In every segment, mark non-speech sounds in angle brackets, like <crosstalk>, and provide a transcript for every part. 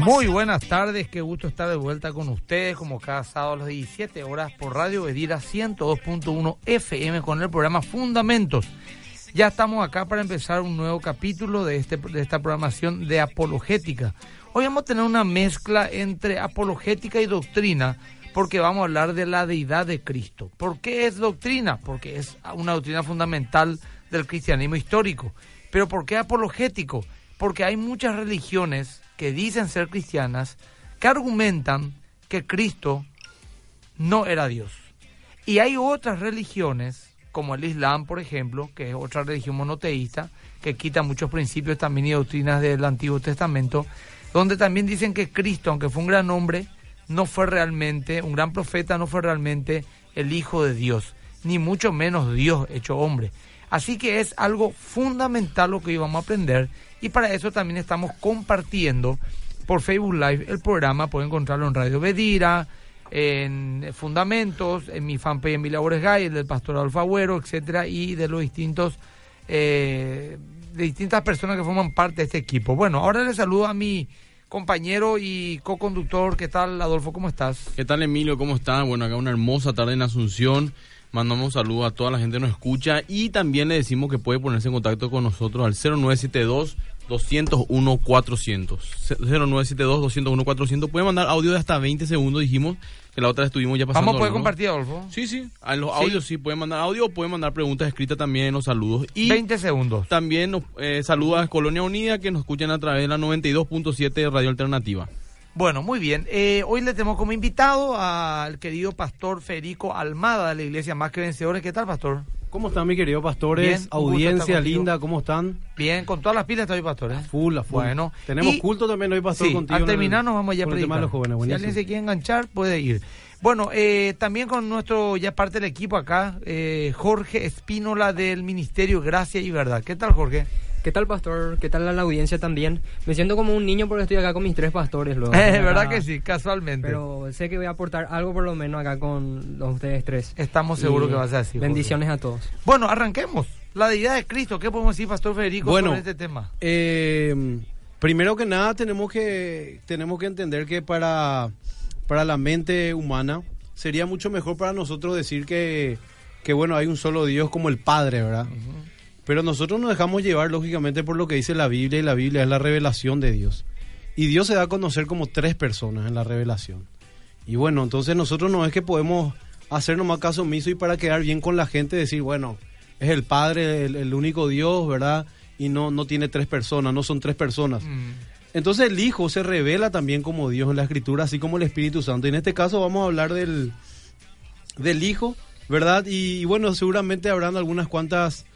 Muy buenas tardes, qué gusto estar de vuelta con ustedes como cada sábado a las 17 horas por Radio Bedira 102.1 FM con el programa Fundamentos. Ya estamos acá para empezar un nuevo capítulo de, este, de esta programación de apologética. Hoy vamos a tener una mezcla entre apologética y doctrina porque vamos a hablar de la deidad de Cristo. ¿Por qué es doctrina? Porque es una doctrina fundamental del cristianismo histórico. Pero ¿por qué apologético? Porque hay muchas religiones que dicen ser cristianas que argumentan que Cristo no era Dios. Y hay otras religiones, como el Islam, por ejemplo, que es otra religión monoteísta, que quita muchos principios también y doctrinas del Antiguo Testamento, donde también dicen que Cristo, aunque fue un gran hombre, no fue realmente, un gran profeta, no fue realmente el Hijo de Dios, ni mucho menos Dios hecho hombre. Así que es algo fundamental lo que hoy vamos a aprender y para eso también estamos compartiendo por Facebook Live el programa. Pueden encontrarlo en Radio Bedira, en Fundamentos, en mi fanpage Emilia Gay, el del Pastor Adolfo Agüero, etcétera, y de los distintos eh, de distintas personas que forman parte de este equipo. Bueno, ahora le saludo a mi compañero y co-conductor. ¿Qué tal, Adolfo? ¿Cómo estás? ¿Qué tal, Emilio? ¿Cómo estás? Bueno, acá una hermosa tarde en Asunción. Mandamos un saludo a toda la gente que nos escucha y también le decimos que puede ponerse en contacto con nosotros al 0972 201 400 0972 201 400 puede mandar audio de hasta 20 segundos dijimos que la otra estuvimos ya pasando vamos a poder compartir Adolfo sí sí en los audios sí. pueden mandar audio o pueden mandar preguntas escritas también en los saludos y 20 segundos también nos eh, saluda a Colonia Unida que nos escuchan a través de la 92.7 de Radio Alternativa bueno, muy bien. Eh, hoy le tenemos como invitado al querido pastor Federico Almada de la Iglesia Más que Vencedores. ¿Qué tal, pastor? ¿Cómo están, mi querido pastores? Audiencia linda, ¿cómo están? Bien, con todas las pilas estoy, pastor. ¿eh? Full, a full. Bueno. Tenemos culto también hoy, pastor, sí, contigo. al terminar nos vamos ya a predicar. Los jóvenes, si alguien se quiere enganchar, puede ir. Bueno, eh, también con nuestro, ya parte del equipo acá, eh, Jorge Espínola del Ministerio Gracia y Verdad. ¿Qué tal, Jorge? ¿Qué tal, pastor? ¿Qué tal la audiencia también? Me siento como un niño porque estoy acá con mis tres pastores. Luego, <laughs> eh, verdad que sí, casualmente. Pero sé que voy a aportar algo por lo menos acá con los, ustedes tres. Estamos seguros que vas a decir. Bendiciones a todos. Bueno, arranquemos. La deidad de Cristo, ¿qué podemos decir, Pastor Federico, sobre este tema? Eh, primero que nada, tenemos que, tenemos que entender que para, para la mente humana sería mucho mejor para nosotros decir que, que bueno, hay un solo Dios como el Padre, ¿verdad? Pero nosotros nos dejamos llevar, lógicamente, por lo que dice la Biblia, y la Biblia es la revelación de Dios. Y Dios se da a conocer como tres personas en la revelación. Y bueno, entonces nosotros no es que podemos hacer nomás caso omiso y para quedar bien con la gente decir, bueno, es el Padre, el, único Dios, ¿verdad? Y no, no tiene tres personas, no son tres personas. Entonces el Hijo se revela también como Dios en la Escritura, así como el Espíritu Santo. Y en este caso vamos a hablar del, del Hijo, ¿verdad? Y, bueno, seguramente habrán algunas cuantas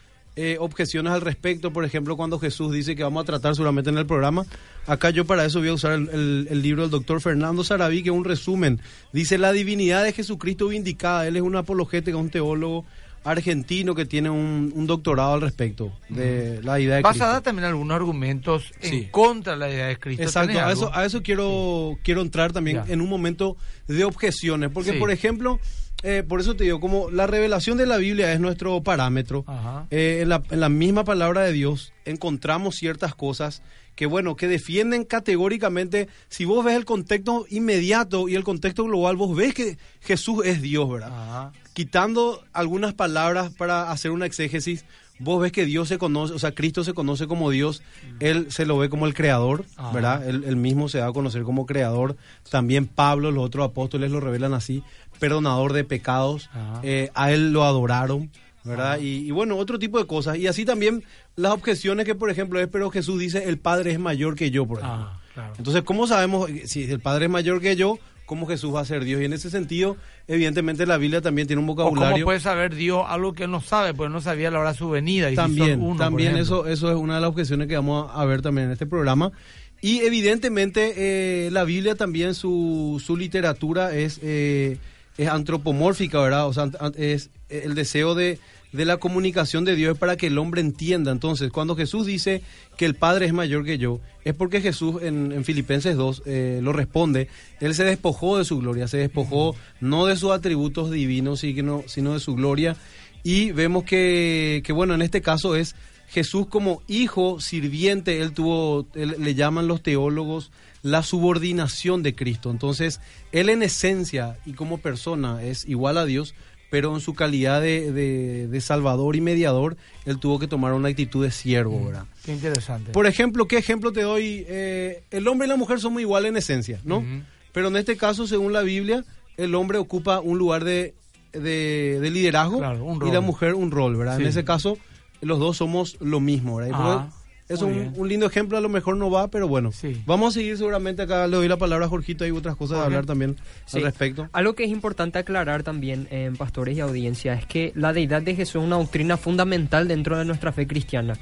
eh, objeciones al respecto, por ejemplo, cuando Jesús dice que vamos a tratar seguramente en el programa. Acá yo para eso voy a usar el, libro del doctor Fernando Saraví, que es un resumen. Dice la divinidad de Jesucristo vindicada. Él es un apologético, un teólogo argentino que tiene un, doctorado al respecto de la idea de Vas a dar también algunos argumentos en contra de la idea de Cristo. Exacto, a eso, a eso quiero, quiero entrar también en un momento de objeciones, porque por ejemplo, eh, por eso te digo, como la revelación de la Biblia es nuestro parámetro, eh, en, la, en, la, misma palabra de Dios encontramos ciertas cosas que, bueno, que defienden categóricamente, si vos ves el contexto inmediato y el contexto global, vos ves que Jesús es Dios, ¿verdad? Quitando algunas palabras para hacer una exégesis, vos ves que Dios se conoce, o sea, Cristo se conoce como Dios. Él se lo ve como el creador, ¿verdad? Él, mismo se da a conocer como creador. También Pablo, los otros apóstoles lo revelan así, perdonador de pecados. Eh, a Él lo adoraron, ¿verdad? Y, bueno, otro tipo de cosas. Y así también las objeciones que, por ejemplo, es, pero Jesús dice, el Padre es mayor que yo, por ejemplo. Ah, Entonces, ¿cómo sabemos si el Padre es mayor que yo? Cómo Jesús va a ser Dios. Y en ese sentido, evidentemente la Biblia también tiene un vocabulario. ¿Cómo puede saber Dios algo que no sabe? Pues no sabía la hora de su venida. Y también, también eso, eso es una de las objeciones que vamos a ver también en este programa. Y evidentemente eh, la Biblia también, su, su literatura es, eh, es antropomórfica, ¿verdad? O sea, es el deseo de, de la comunicación de Dios para que el hombre entienda. Entonces, cuando Jesús dice que el Padre es mayor que yo, es porque Jesús en, en Filipenses 2 eh, lo responde. Él se despojó de su gloria, se despojó no de sus atributos divinos, sino, sino de su gloria. Y vemos que, que, bueno, en este caso es Jesús como hijo sirviente, él tuvo, él- le llaman los teólogos la subordinación de Cristo. Entonces, él en esencia y como persona es igual a Dios, pero en su calidad de, de- de salvador y mediador, él tuvo que tomar una actitud de siervo, ¿verdad? Qué interesante. Por ejemplo, ¿qué ejemplo te doy? Eh, el hombre y la mujer son muy iguales en esencia, ¿no? Pero en este caso, según la Biblia, el hombre ocupa un lugar de, de- de liderazgo Claro, y la mujer un rol, ¿verdad? Sí. En ese caso, los dos somos lo mismo, ¿verdad? Ah, es un, un lindo ejemplo, a lo mejor no va, pero bueno. Sí. Vamos a seguir seguramente acá, le doy la palabra a Jorgito, hay otras cosas de hablar también Sí. al respecto. Algo que es importante aclarar también, en pastores y audiencia, es que la deidad de Jesús es una doctrina fundamental dentro de nuestra fe cristiana.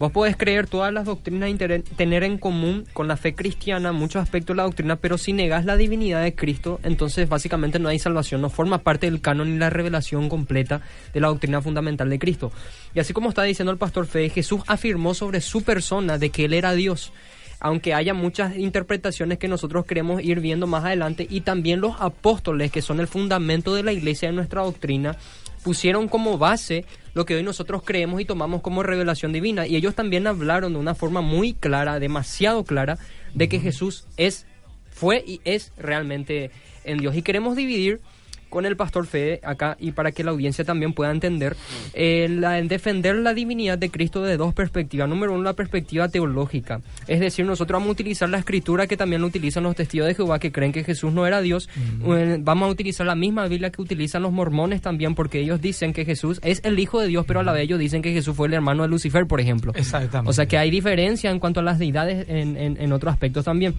Vos podés creer todas las doctrinas y tener- en común con la fe cristiana muchos aspectos de la doctrina, pero si negás la divinidad de Cristo, entonces básicamente no hay salvación, no forma parte del canon ni la revelación completa de la doctrina fundamental de Cristo. Y así como está diciendo el pastor Fede, Jesús afirmó sobre su persona de que Él era Dios aunque haya muchas interpretaciones que nosotros queremos ir viendo más adelante, y también los apóstoles, que son el fundamento de la iglesia de nuestra doctrina, pusieron como base lo que hoy nosotros creemos y tomamos como revelación divina, y ellos también hablaron de una forma muy clara, demasiado clara, de que Jesús es, fue y es realmente en Dios. Y queremos dividir con el pastor Fede acá y para que la audiencia también pueda entender eh, la- en defender la divinidad de Cristo de dos perspectivas. Número uno, la perspectiva teológica. Es decir, nosotros vamos a utilizar la escritura que también lo utilizan los testigos de Jehová que creen que Jesús no era Dios. Eh, Vamos a utilizar la misma Biblia que utilizan los mormones también porque ellos dicen que Jesús es el Hijo de Dios, pero a la vez ellos dicen que Jesús fue el hermano de Lucifer, por ejemplo. Exactamente. O sea que hay diferencia en cuanto a las deidades en, en- en otros aspectos también.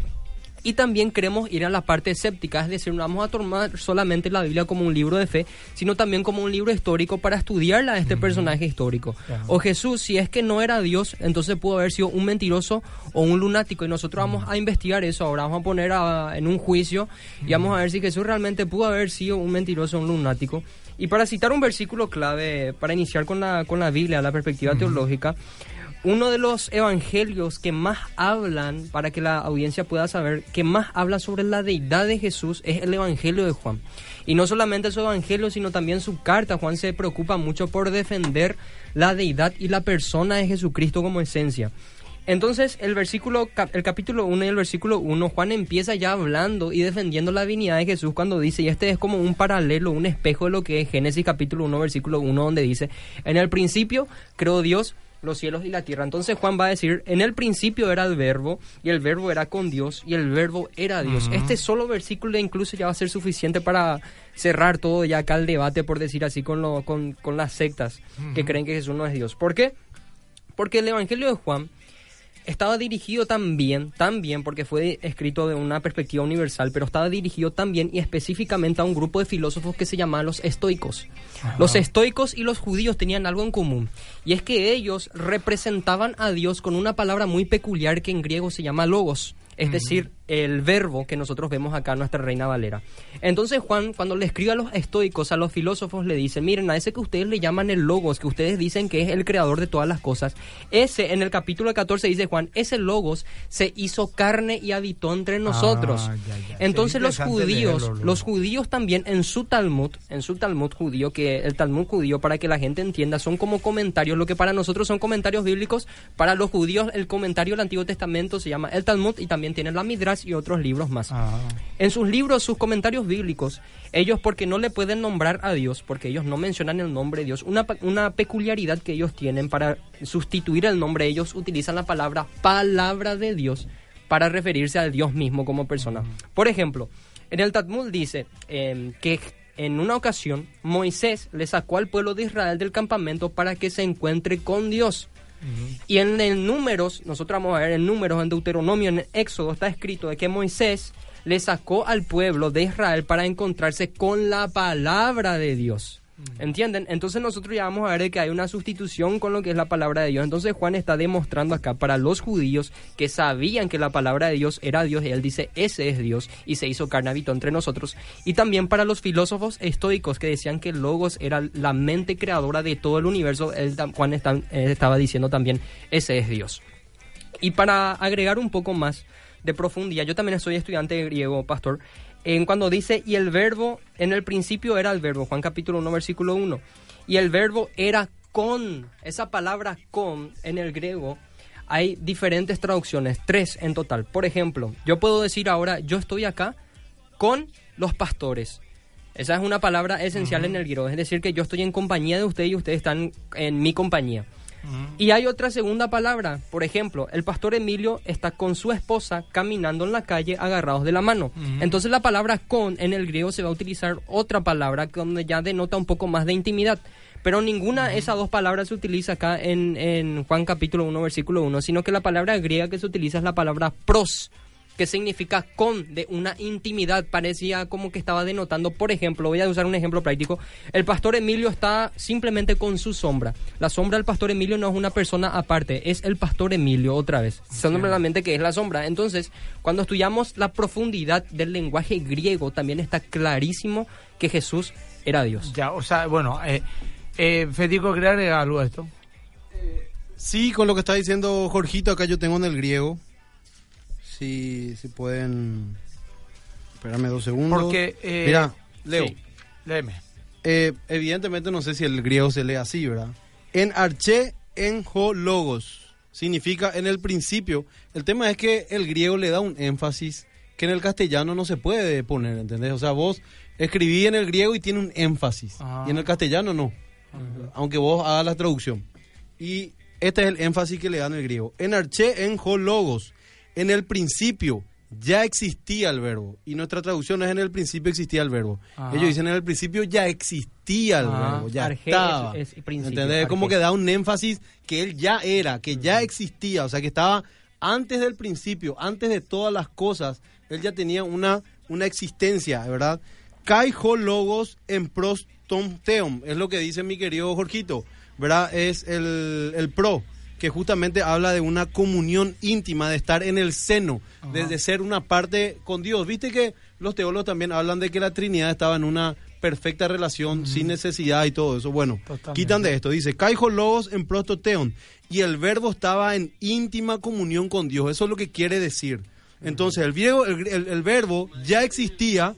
Y también queremos ir a la parte escéptica, es decir, no vamos a tomar solamente la Biblia como un libro de fe, sino también como un libro histórico para estudiarla a este personaje histórico. O Jesús, si es que no era Dios, entonces pudo haber sido un mentiroso o un lunático. Y nosotros vamos a investigar eso, ahora vamos a poner a- en un juicio y vamos a ver si Jesús realmente pudo haber sido un mentiroso o un lunático. Y para citar un versículo clave, para iniciar con la, con la Biblia, la perspectiva teológica, uno de los evangelios que más hablan, para que la audiencia pueda saber, que más habla sobre la deidad de Jesús es el evangelio de Juan. Y no solamente su evangelio, sino también su carta. Juan se preocupa mucho por defender la deidad y la persona de Jesucristo como esencia. Entonces, el versículo, el capítulo 1 y el versículo 1, Juan empieza ya hablando y defendiendo la divinidad de Jesús cuando dice, y este es como un paralelo, un espejo de lo que es Génesis capítulo 1, versículo 1, donde dice, en el principio creó Dios los cielos y la tierra. Entonces Juan va a decir, en el principio era el verbo, y el verbo era con Dios, y el verbo era Dios. Este solo versículo incluso ya va a ser suficiente para cerrar todo ya acá el debate, por decir así, con, lo, con, con las sectas que creen que Jesús no es Dios. ¿Por qué? Porque el Evangelio de Juan estaba dirigido también, también porque fue escrito de una perspectiva universal, pero estaba dirigido también y específicamente a un grupo de filósofos que se llamaban los estoicos. Los estoicos y los judíos tenían algo en común, y es que ellos representaban a Dios con una palabra muy peculiar que en griego se llama logos, es decir, el verbo que nosotros vemos acá nuestra Reina Valera. Entonces Juan, cuando le escribe a los estoicos, a los filósofos, le dice, miren, a ese que ustedes le llaman el logos, que ustedes dicen que es el creador de todas las cosas, ese, en el capítulo 14 dice Juan, ese logos se hizo carne y habitó entre nosotros. Ah, ya, ya. Entonces Es los judíos, leerlo, los judíos también en su Talmud, en su Talmud judío, que el Talmud judío, para que la gente entienda, son como comentarios, lo que para nosotros son comentarios bíblicos, para los judíos el comentario del Antiguo Testamento se llama el Talmud y también tienen la Midrash y otros libros más. Ah, En sus libros, sus comentarios bíblicos, ellos porque no le pueden nombrar a Dios, porque ellos no mencionan el nombre de Dios, una, una peculiaridad que ellos tienen para sustituir el nombre, ellos utilizan la palabra palabra de Dios para referirse al Dios mismo como persona. Por ejemplo, en el Talmud dice em, que en una ocasión Moisés le sacó al pueblo de Israel del campamento para que se encuentre con Dios. Y en el números, nosotros vamos a ver en números, en Deuteronomio, en Éxodo, está escrito de que Moisés le sacó al pueblo de Israel para encontrarse con la palabra de Dios. ¿Entienden? Entonces nosotros ya vamos a ver que hay una sustitución con lo que es la palabra de Dios. Entonces Juan está demostrando acá para los judíos que sabían que la palabra de Dios era Dios y él dice, ese es Dios y se hizo carne entre nosotros. Y también para los filósofos estoicos que decían que Logos era la mente creadora de todo el universo, él, Juan eh, estaba diciendo también, ese es Dios. Y para agregar un poco más de profundidad, yo también soy estudiante de griego, pastor, en cuando dice, y el verbo, en el principio era el verbo, Juan capítulo 1, versículo 1, y el verbo era con, esa palabra con en el griego, hay diferentes traducciones, tres en total. Por ejemplo, yo puedo decir ahora, yo estoy acá con los pastores. Esa es una palabra esencial en el griego, es decir, que yo estoy en compañía de ustedes y ustedes están en mi compañía. Y hay otra segunda palabra, por ejemplo, el pastor Emilio está con su esposa caminando en la calle agarrados de la mano. Entonces la palabra con en el griego se va a utilizar otra palabra donde ya denota un poco más de intimidad. Pero ninguna de esas dos palabras se utiliza acá en, en Juan capítulo 1, versículo 1, sino que la palabra griega que se utiliza es la palabra pros, que significa con, de una intimidad. Parecía como que estaba denotando, por ejemplo, voy a usar un ejemplo práctico. El pastor Emilio está simplemente con su sombra. La sombra del pastor Emilio no es una persona aparte, es el pastor Emilio otra vez. Simplemente que es la sombra. Entonces, cuando estudiamos la profundidad del lenguaje griego, también está clarísimo que Jesús era Dios. Ya, o sea, bueno, eh, eh, Federico, ¿quería agregar algo a esto? Sí, con lo que está diciendo Jorgito, acá yo tengo en el griego. Si, si pueden... Espérame dos segundos. Porque, eh, Mira, Leo. Sí, léeme. Eh, evidentemente no sé si el griego se lee así, ¿verdad? En arche en ho logos. Significa en el principio. El tema es que el griego le da un énfasis que en el castellano no se puede poner, ¿entendés? O sea, vos escribí en el griego y tiene un énfasis. Ah. Y en el castellano no. Aunque vos hagas la traducción. Y este es el énfasis que le dan el griego. En arche en ho logos. En el principio ya existía el verbo. Y nuestra traducción es en el principio existía el verbo. Ajá. Ellos dicen en el principio ya existía el verbo, ya estaba. es- ¿Entendés? Como que da un énfasis que él ya era, que ya existía, o sea que estaba antes del principio, antes de todas las cosas, él ya tenía una, una existencia, ¿verdad? Kai ho logos en pros tom theon, es lo que dice mi querido Jorgito, ¿verdad? Es el, el pro, que justamente habla de una comunión íntima, de estar en el seno, de, de ser una parte con Dios. Viste que los teólogos también hablan de que la Trinidad estaba en una perfecta relación, sin necesidad y todo eso. Bueno, Totalmente. quitan de esto. Dice, Caijo logos en prostoteon. Y el verbo estaba en íntima comunión con Dios. Eso es lo que quiere decir. Entonces, el, griego, el, el- el verbo ya existía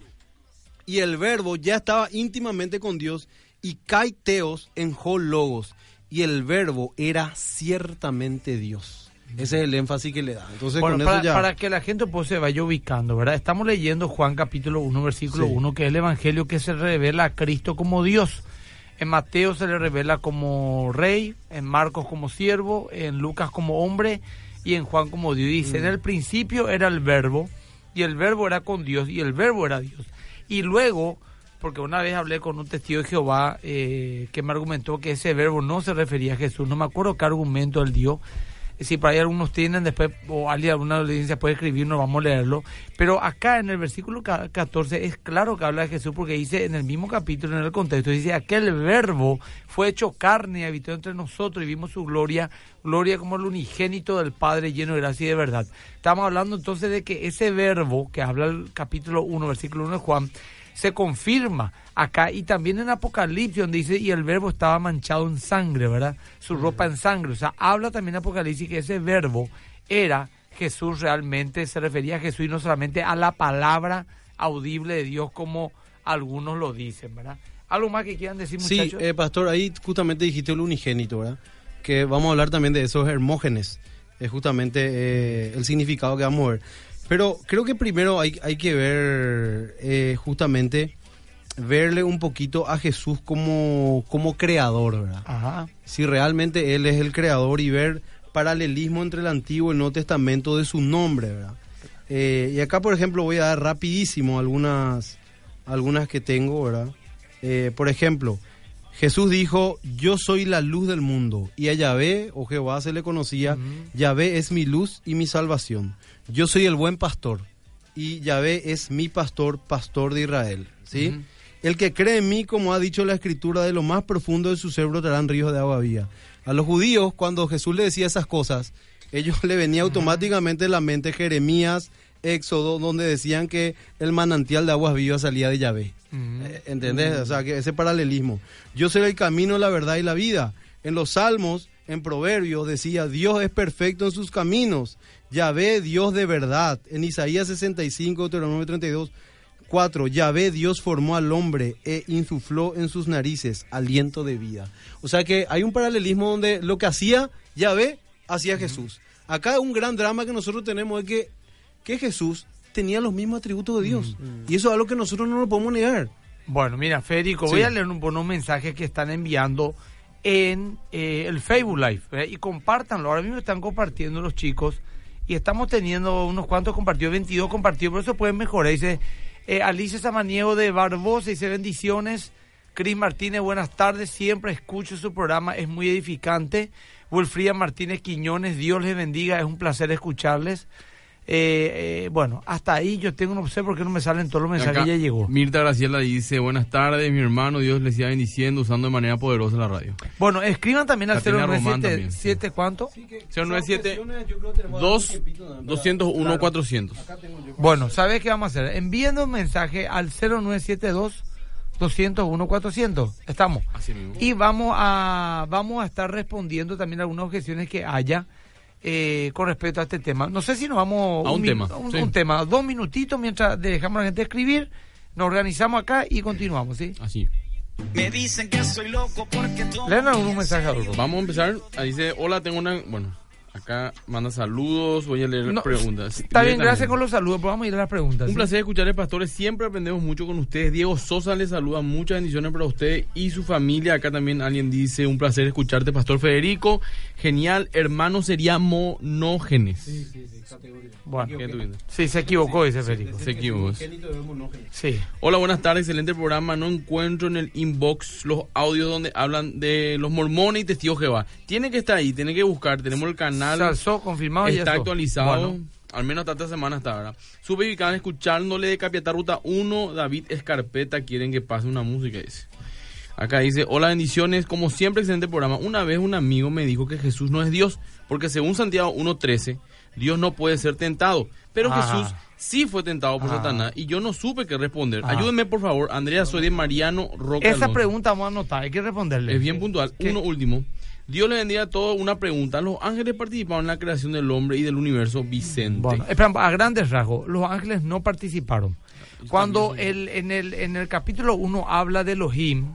y el verbo ya estaba íntimamente con Dios y kaiteos en logos y el verbo era ciertamente Dios. Ese es el énfasis que le da. Entonces Bueno, con para, eso ya para que la gente pues se vaya ubicando, ¿verdad? Estamos leyendo Juan capítulo 1, versículo Sí. 1, que es el evangelio que se revela a Cristo como Dios. En Mateo se le revela como rey, en Marcos como siervo, en Lucas como hombre y en Juan como Dios. Dice, Mm. en el principio era el verbo y el verbo era con Dios y el verbo era Dios. Y luego, porque una vez hablé con un testigo de Jehová eh, que me argumentó que ese verbo no se refería a Jesús, no me acuerdo qué argumento él dio. Si por ahí algunos tienen, después, o alguien, alguna audiencia puede escribirnos, vamos a leerlo. Pero acá en el versículo ca- 14 es claro que habla de Jesús porque dice en el mismo capítulo, en el contexto, dice, aquel verbo fue hecho carne y habitó entre nosotros y vimos su gloria, gloria como el unigénito del Padre lleno de gracia y de verdad. Estamos hablando entonces de que ese verbo que habla el capítulo 1, versículo 1 de Juan, se confirma acá y también en Apocalipsis donde dice y el verbo estaba manchado en sangre, ¿verdad? Su ropa en sangre, o sea, habla también Apocalipsis que ese verbo era Jesús realmente, se refería a Jesús y no solamente a la palabra audible de Dios como algunos lo dicen, ¿verdad? ¿Algo más que quieran decir Sí, muchachos? eh, pastor, ahí justamente dijiste el unigénito, ¿verdad? Que vamos a hablar también de esos hermógenes. Es justamente eh, el significado que vamos a ver. Pero creo que primero hay, hay que ver eh, justamente verle un poquito a Jesús como, como creador, ¿verdad? Ajá. Si realmente Él es el creador y ver paralelismo entre el Antiguo y el Nuevo Testamento de su nombre, ¿verdad? Eh, y acá, por ejemplo, voy a dar rapidísimo algunas, algunas que tengo, ¿verdad? Eh, por ejemplo, Jesús dijo, yo soy la luz del mundo. Y a Yahvé, o Jehová se le conocía, Yahvé es mi luz y mi salvación. Yo soy el buen pastor. Y Yahvé es mi pastor, pastor de Israel. ¿sí? El que cree en mí, como ha dicho la escritura, de lo más profundo de su cerebro traerán ríos de agua viva. A los judíos, cuando Jesús le decía esas cosas, ellos <laughs> le venía automáticamente en la mente Jeremías, Éxodo, donde decían que el manantial de aguas vivas salía de Yahvé. Eh, ¿Entendés? O sea, que ese paralelismo. Yo soy el camino, la verdad y la vida. En los salmos, en Proverbios, decía, Dios es perfecto en sus caminos. Yahvé, Dios de verdad. En Isaías 65, Deuteronomio 32, 4. Yahvé, Dios formó al hombre e insufló en sus narices aliento de vida. O sea que hay un paralelismo donde lo que hacía Yahvé, hacía Jesús. Acá un gran drama que nosotros tenemos es que, que Jesús tenía los mismos atributos de Dios. Y eso es algo que nosotros no lo podemos negar. Bueno, mira, Federico, Sí. voy a leer un, unos mensajes que están enviando en eh, el Facebook Live ¿eh? y compártanlo. Ahora mismo están compartiendo los chicos y estamos teniendo unos cuantos compartidos, 22 compartidos, por eso pueden mejorar. Dice eh, Alicia Samaniego de Barbosa, dice bendiciones. Cris Martínez, buenas tardes, siempre escucho su programa, es muy edificante. Wilfrida Martínez Quiñones, Dios les bendiga, es un placer escucharles. Eh, eh, bueno, hasta ahí yo tengo, no sé por qué no me salen todos los mensajes, Acá, ya llegó. Mirta Graciela dice, buenas tardes, mi hermano, Dios les siga bendiciendo usando de manera poderosa la radio. Bueno, escriban también al Caterina Román 097, también, sí. ¿siete cuánto? 097 2 201 400. Bueno, ¿sabes qué vamos a hacer? Enviando un mensaje al 0972 201 400. Estamos. Así mismo. Y vamos a vamos a estar respondiendo también algunas objeciones que haya eh, con respecto a este tema. No sé si nos vamos A un tema, un, sí. un tema, dos minutitos mientras dejamos a la gente escribir, nos organizamos acá y continuamos, ¿sí? Así. Me dicen que soy loco porque algún mensaje, Adolfo. Vamos a empezar. Ahí dice, hola, tengo una... Bueno, acá manda saludos, voy a leer No, preguntas. Está bien, gracias con los saludos, pues vamos a ir a las preguntas. Un ¿sí? placer escucharles, pastores. Siempre aprendemos mucho con ustedes. Diego Sosa les saluda. Muchas bendiciones para usted y su familia. Acá también alguien dice, un placer escucharte, Pastor Federico. Genial. Hermano sería monógenes. Bueno, ¿Qué tú dices? sí, se equivocó ese Federico. Se equivocó. Sí. Hola, buenas tardes. Excelente programa. No encuentro en el inbox los audios donde hablan de los mormones y testigos de Jehová. Tiene que estar ahí, tiene que buscar. Tenemos el canal. Se alzó, confirmado y Está eso. actualizado. Bueno, Al menos hasta esta semana hasta ahora. Sube y escuchándole de Capiatá Ruta 1. David Escarpeta quieren que pase una música. Dice. Acá dice, hola bendiciones, como siempre excelente programa. Una vez un amigo me dijo que Jesús no es Dios, porque según Santiago 1.13, Dios no puede ser tentado. Pero Ah. Jesús sí fue tentado por Ah. Satanás y yo no supe qué responder. Ah. Ayúdenme por favor, Andrea, soy de Mariano Roca. Esa Alonso. pregunta vamos a anotar, hay que responderle. Es bien puntual. ¿Qué? Uno último. Dios le bendiga a todos. Una pregunta. ¿Los ángeles participaron en la creación del hombre y del universo, Vicente? Bueno, espera, a grandes rasgos, los ángeles no participaron. Cuando el, en, el, en el capítulo 1 habla de Elohim,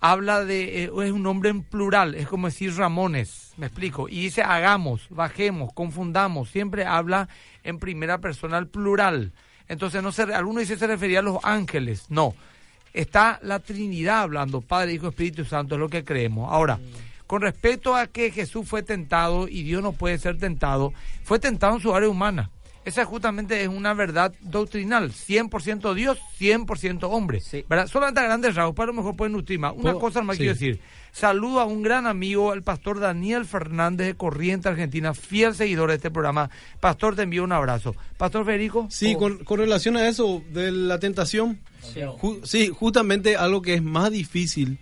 habla de, eh, es un nombre en plural, es como decir Ramones, me explico, y dice hagamos, bajemos, confundamos, siempre habla en primera persona al plural. Entonces, no se, alguno dice se refería a los ángeles, no. Está la Trinidad hablando, Padre, Hijo, Espíritu Santo, es lo que creemos. Ahora, con respecto a que Jesús fue tentado y Dios no puede ser tentado, fue tentado en su área humana. Esa justamente es una verdad doctrinal, 100% Dios, 100% hombre. Sí. ¿verdad? Solamente a grandes rasgos, para lo mejor pueden nutrir más. Una ¿Puedo? cosa más Sí. quiero decir. Saludo a un gran amigo, el pastor Daniel Fernández de Corriente, Argentina, fiel seguidor de este programa. Pastor, te envío un abrazo. Pastor Federico. Sí, oh, con, con relación a eso de la tentación, ju- sí, justamente algo que es más difícil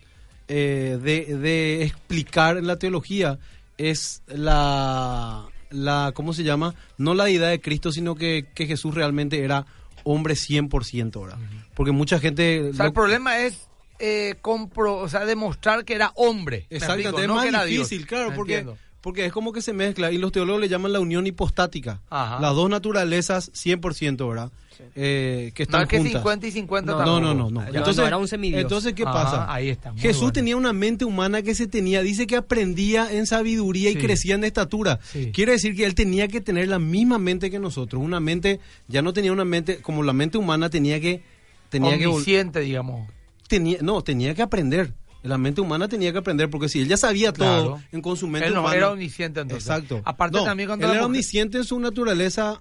eh, de, de explicar en la teología es la, la, ¿cómo se llama? No la deidad de Cristo, sino que, que Jesús realmente era hombre 100% ahora. Porque mucha gente... o sea, el problema es eh, compro, o sea, demostrar que era hombre. ¿Me Exactamente, explico? es No más que era Dios. difícil, claro, porque, entiendo. Porque es como que se mezcla y los teólogos le llaman la unión hipostática. Ajá. Las dos naturalezas 100%, ¿verdad? Eh, que No están es que juntas. 50 y 50 No, No, no, no, no. No, Entonces, no, era un entonces ¿qué Ajá, pasa? ahí está, Jesús bueno. tenía una mente humana que se tenía, dice que aprendía en sabiduría y Sí. crecía en estatura. Sí. Quiere decir que él tenía que tener la misma mente que nosotros, una mente, ya no tenía una mente, como la mente humana tenía que, tenía que, Omnisciente, digamos. tenía, no, tenía que aprender. La mente humana tenía que aprender, porque si él ya sabía Claro. todo en con su mente Él no, humana. era omnisciente entonces. Exacto. Aparte No, también cuando él era mujer- omnisciente en su naturaleza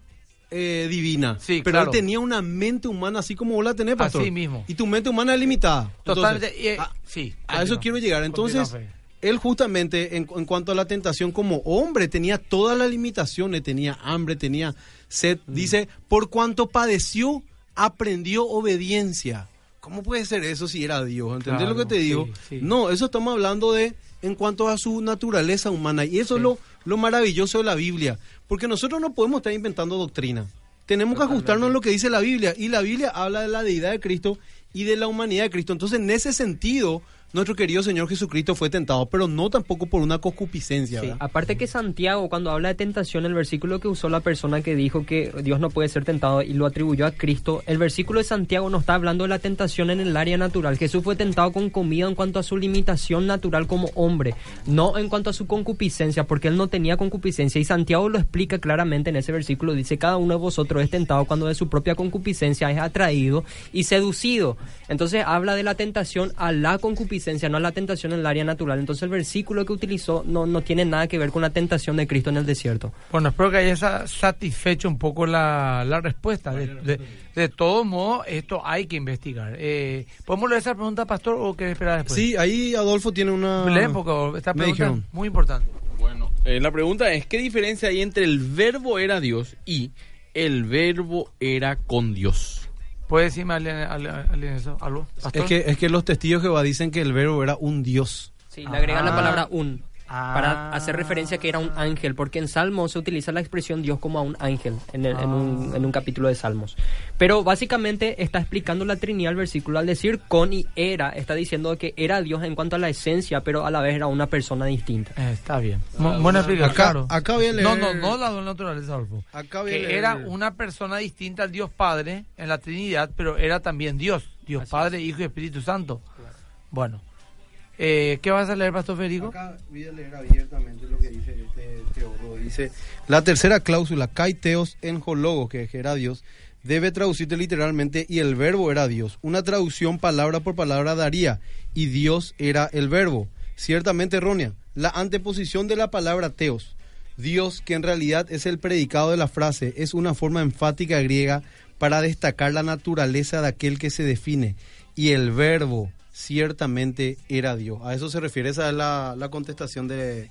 eh, divina. Sí, pero claro. él tenía una mente humana así como vos la tenés, pastor. Así mismo. Y tu mente humana es limitada. Totalmente. Entonces, y, eh, a, sí. a eso quiero llegar. Entonces, él justamente en, en cuanto a la tentación como hombre tenía todas las limitaciones, tenía hambre, tenía sed. Mm. Dice, por cuanto padeció, aprendió obediencia. ¿Cómo puede ser eso si era Dios? ¿Entendés Claro, lo que te digo? sí, sí. No, eso estamos hablando de en cuanto a su naturaleza humana. Y eso es lo, lo maravilloso de la Biblia. Porque nosotros no podemos estar inventando doctrina. Tenemos que ajustarnos a lo que dice la Biblia. Y la Biblia habla de la deidad de Cristo y de la humanidad de Cristo. Entonces, en ese sentido, nuestro querido Señor Jesucristo fue tentado, pero no tampoco por una concupiscencia. Sí, aparte que Santiago, cuando habla de tentación, el versículo que usó la persona que dijo que Dios no puede ser tentado y lo atribuyó a Cristo, el versículo de Santiago no está hablando de la tentación en el área natural. Jesús fue tentado con comida en cuanto a su limitación natural como hombre, no en cuanto a su concupiscencia, porque él no tenía concupiscencia. Y Santiago lo explica claramente en ese versículo. Dice, cada uno de vosotros es tentado cuando de su propia concupiscencia es atraído y seducido. Entonces habla de la tentación a la concupiscencia, no a la tentación en el área natural. Entonces el versículo que utilizó no, no tiene nada que ver con la tentación de Cristo en el desierto. Bueno, espero que haya sa- satisfecho un poco la, la respuesta. De, de, de todos modos, esto hay que investigar. Eh, ¿Podemos leer esa pregunta, Pastor, o qué esperar después? Sí, ahí Adolfo tiene una... Leen, porque esta pregunta es muy importante. Bueno, eh, la pregunta es, ¿qué diferencia hay entre el verbo era Dios y el verbo era con Dios? ¿Puede decirme alguien eso? Es que, es que los testigos de Jehová dicen que el verbo era un Dios. Sí, le agregan la Ah. palabra un. Ah. Para hacer referencia a que era un ángel, porque en Salmos se utiliza la expresión Dios como a un ángel en, el- en un, en un capítulo de Salmos. Pero básicamente está explicando la Trinidad el versículo al decir con y era, está diciendo que era Dios en cuanto a la esencia, pero a la vez era una persona distinta. Eh, está bien. Bu- buena explicación. Acá- claro. acá voy a leer- No, no, no la de naturaleza, Adolfo. Acá voy a Que leer- era una persona distinta al Dios Padre en la Trinidad, pero era también Dios. Dios Padre, Hijo y Espíritu Santo. Bueno. Eh, ¿Qué vas a leer, Pastor Federico? Acá voy a leer abiertamente lo que dice este teólogo. Dice, la tercera cláusula, kaiteos en hologos, que era Dios, debe traducirse literalmente y el verbo era Dios. Una traducción palabra por palabra daría y Dios era el verbo. Ciertamente errónea. La anteposición de la palabra teos, Dios, que en realidad es el predicado de la frase, es una forma enfática griega para destacar la naturaleza de aquel que se define. Y el verbo ciertamente era Dios. A eso se refiere, esa es la, la contestación de,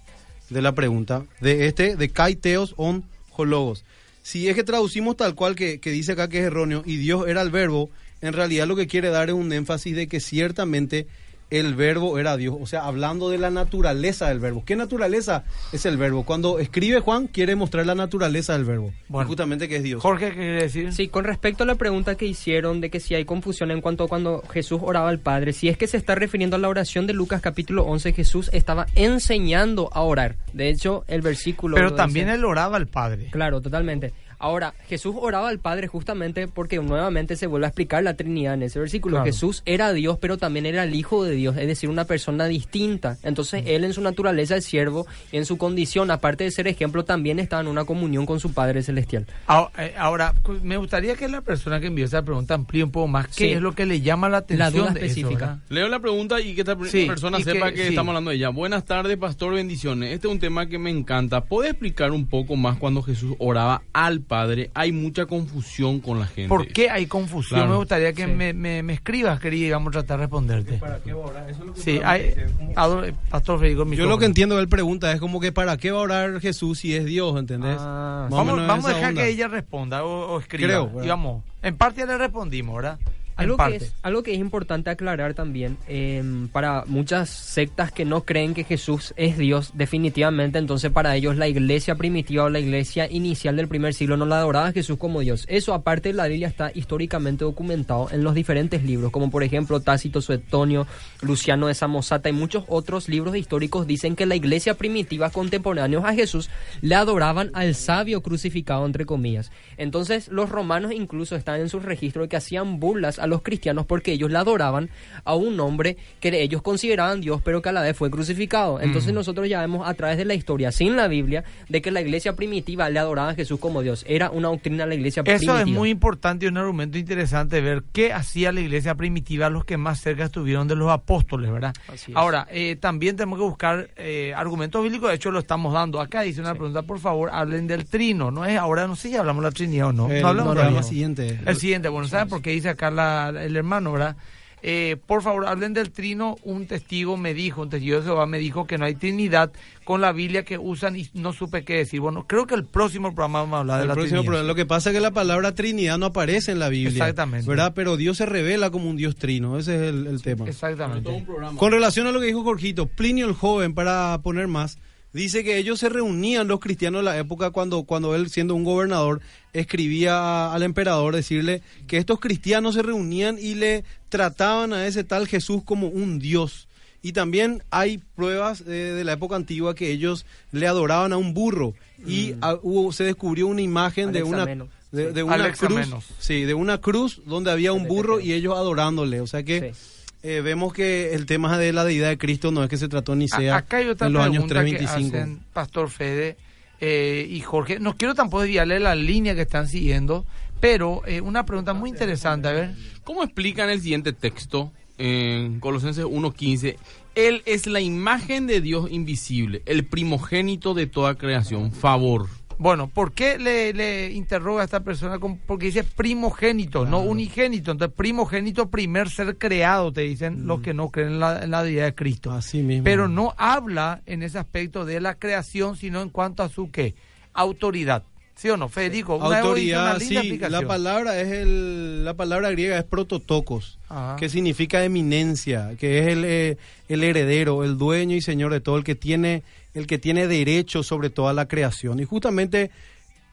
de la pregunta. De este, de kaiteos on hologos. Si es que traducimos tal cual que, que dice acá que es erróneo y Dios era el verbo, en realidad lo que quiere dar es un énfasis de que ciertamente el verbo era Dios. O sea, hablando de la naturaleza del verbo. ¿Qué naturaleza es el verbo? Cuando escribe Juan, quiere mostrar la naturaleza del verbo. Bueno. Justamente que es Dios. Jorge, ¿qué quiere decir? Sí, con respecto a la pregunta que hicieron de que si hay confusión en cuanto a cuando Jesús oraba al Padre, si es que se está refiriendo a la oración de Lucas capítulo 11, Jesús estaba enseñando a orar. De hecho, el versículo... Pero también dice. él oraba al Padre. Claro, totalmente. Ahora, Jesús oraba al Padre justamente porque nuevamente se vuelve a explicar la Trinidad en ese versículo. Claro. Jesús era Dios, pero también era el Hijo de Dios, es decir, una persona distinta. Entonces, él en su naturaleza es siervo y en su condición, aparte de ser ejemplo, también estaba en una comunión con su Padre Celestial. Ahora, eh, me gustaría que la persona que envió esa pregunta amplíe un poco más qué Sí. es lo que le llama la atención duda de eso, específica. Leo la pregunta y que esta Sí, persona que- sepa que, sí. estamos hablando de ella. Buenas tardes, pastor, bendiciones. Este es un tema que me encanta. ¿Puede explicar un poco más cuando Jesús oraba al Padre? Hay mucha confusión con la gente. ¿Por qué hay confusión? Claro. Me gustaría que Sí. me, me, me escribas, querido, y vamos a tratar de responderte. ¿Para qué va a orar? Eso es lo que Sí, hay, eh, Pastor Federico, Yo lo que entiendo de él pregunta es como que ¿para qué va a orar Jesús si es Dios? ¿Entendés? Ah, Vamos, vamos a dejar onda. que ella responda o, o escriba. Creo, vamos, en parte ya le respondimos, ¿verdad? Algo que, es, algo que es importante aclarar también, em, para muchas sectas que no creen que Jesús es Dios, definitivamente, entonces para ellos la iglesia primitiva o la iglesia inicial del primer siglo no la adoraba a Jesús como Dios. Eso aparte de la Biblia está históricamente documentado en los diferentes libros, como por ejemplo Tácito, Suetonio, Luciano de Samosata y muchos otros libros históricos dicen que la iglesia primitiva contemporáneos a Jesús le adoraban al sabio crucificado, entre comillas. Entonces los romanos incluso están en sus registros que hacían burlas a los cristianos porque ellos le adoraban a un hombre que ellos consideraban Dios, pero que a la vez fue crucificado. Entonces nosotros ya vemos a través de la historia, sin la Biblia, de que la iglesia primitiva le adoraba a Jesús como Dios. Era una doctrina de la iglesia Eso primitiva. es muy importante y un argumento interesante ver qué hacía la iglesia primitiva los que más cerca estuvieron de los apóstoles, ¿verdad? Así es. Ahora, eh, también tenemos que buscar eh, argumentos bíblicos, de hecho lo estamos dando. Acá dice una pregunta, por favor, hablen del trino, ¿no es? Ahora no sé si hablamos de la trinidad o no. El no hablamos programa todavía. siguiente. El siguiente, bueno, ¿saben por qué dice acá la- el hermano, verdad? eh, por favor, hablen del trino. Un testigo me dijo, un testigo de Jehová me dijo que no hay trinidad con la Biblia que usan y no supe qué decir. Bueno, creo que el próximo programa vamos a hablar de El la próximo Trinidad. programa. Lo que pasa es que la palabra Trinidad no aparece en la Biblia. Exactamente. ¿Verdad? Pero Dios se revela como un Dios trino. Ese es el, el tema. Exactamente. Con relación a lo que dijo Jorgito, Plinio el joven, para poner más, dice que ellos se reunían los cristianos en la época cuando, cuando él, siendo un gobernador, escribía a- al emperador decirle que estos cristianos se reunían y le trataban a ese tal Jesús como un Dios. Y también hay pruebas eh, de la época antigua que ellos le adoraban a un burro y a- hubo- se descubrió una imagen de una Ameno. de, una cruz, sí, de una cruz donde había un burro y ellos adorándole, o sea que Sí. Eh, vemos que el tema de la deidad de Cristo no es que se trató ni A- sea Acá hay otra en los años pregunta que 325. hacen Pastor Fede eh, y Jorge. No quiero tampoco desviarle la línea que están siguiendo, pero eh, una pregunta muy interesante. A ver, ¿Cómo explican el siguiente texto en Colosenses 1.15? Él es la imagen de Dios invisible, el primogénito de toda creación. Favor. Bueno, ¿por qué le, le interroga a esta persona? con- Porque dice primogénito, no unigénito. Entonces, primogénito, primer ser creado, te dicen los que no creen en la, en la deidad de Cristo. Mm. Así mismo. Pero no habla en ese aspecto de la creación, sino en cuanto a su qué? Autoridad. ¿Sí o no, Federico? Una una autoridad, linda sí, la palabra es el la palabra griega es prototocos, Ajá. que significa eminencia, que es el, eh, el heredero, el dueño y señor de todo, el que tiene el que tiene derecho sobre toda la creación. Y justamente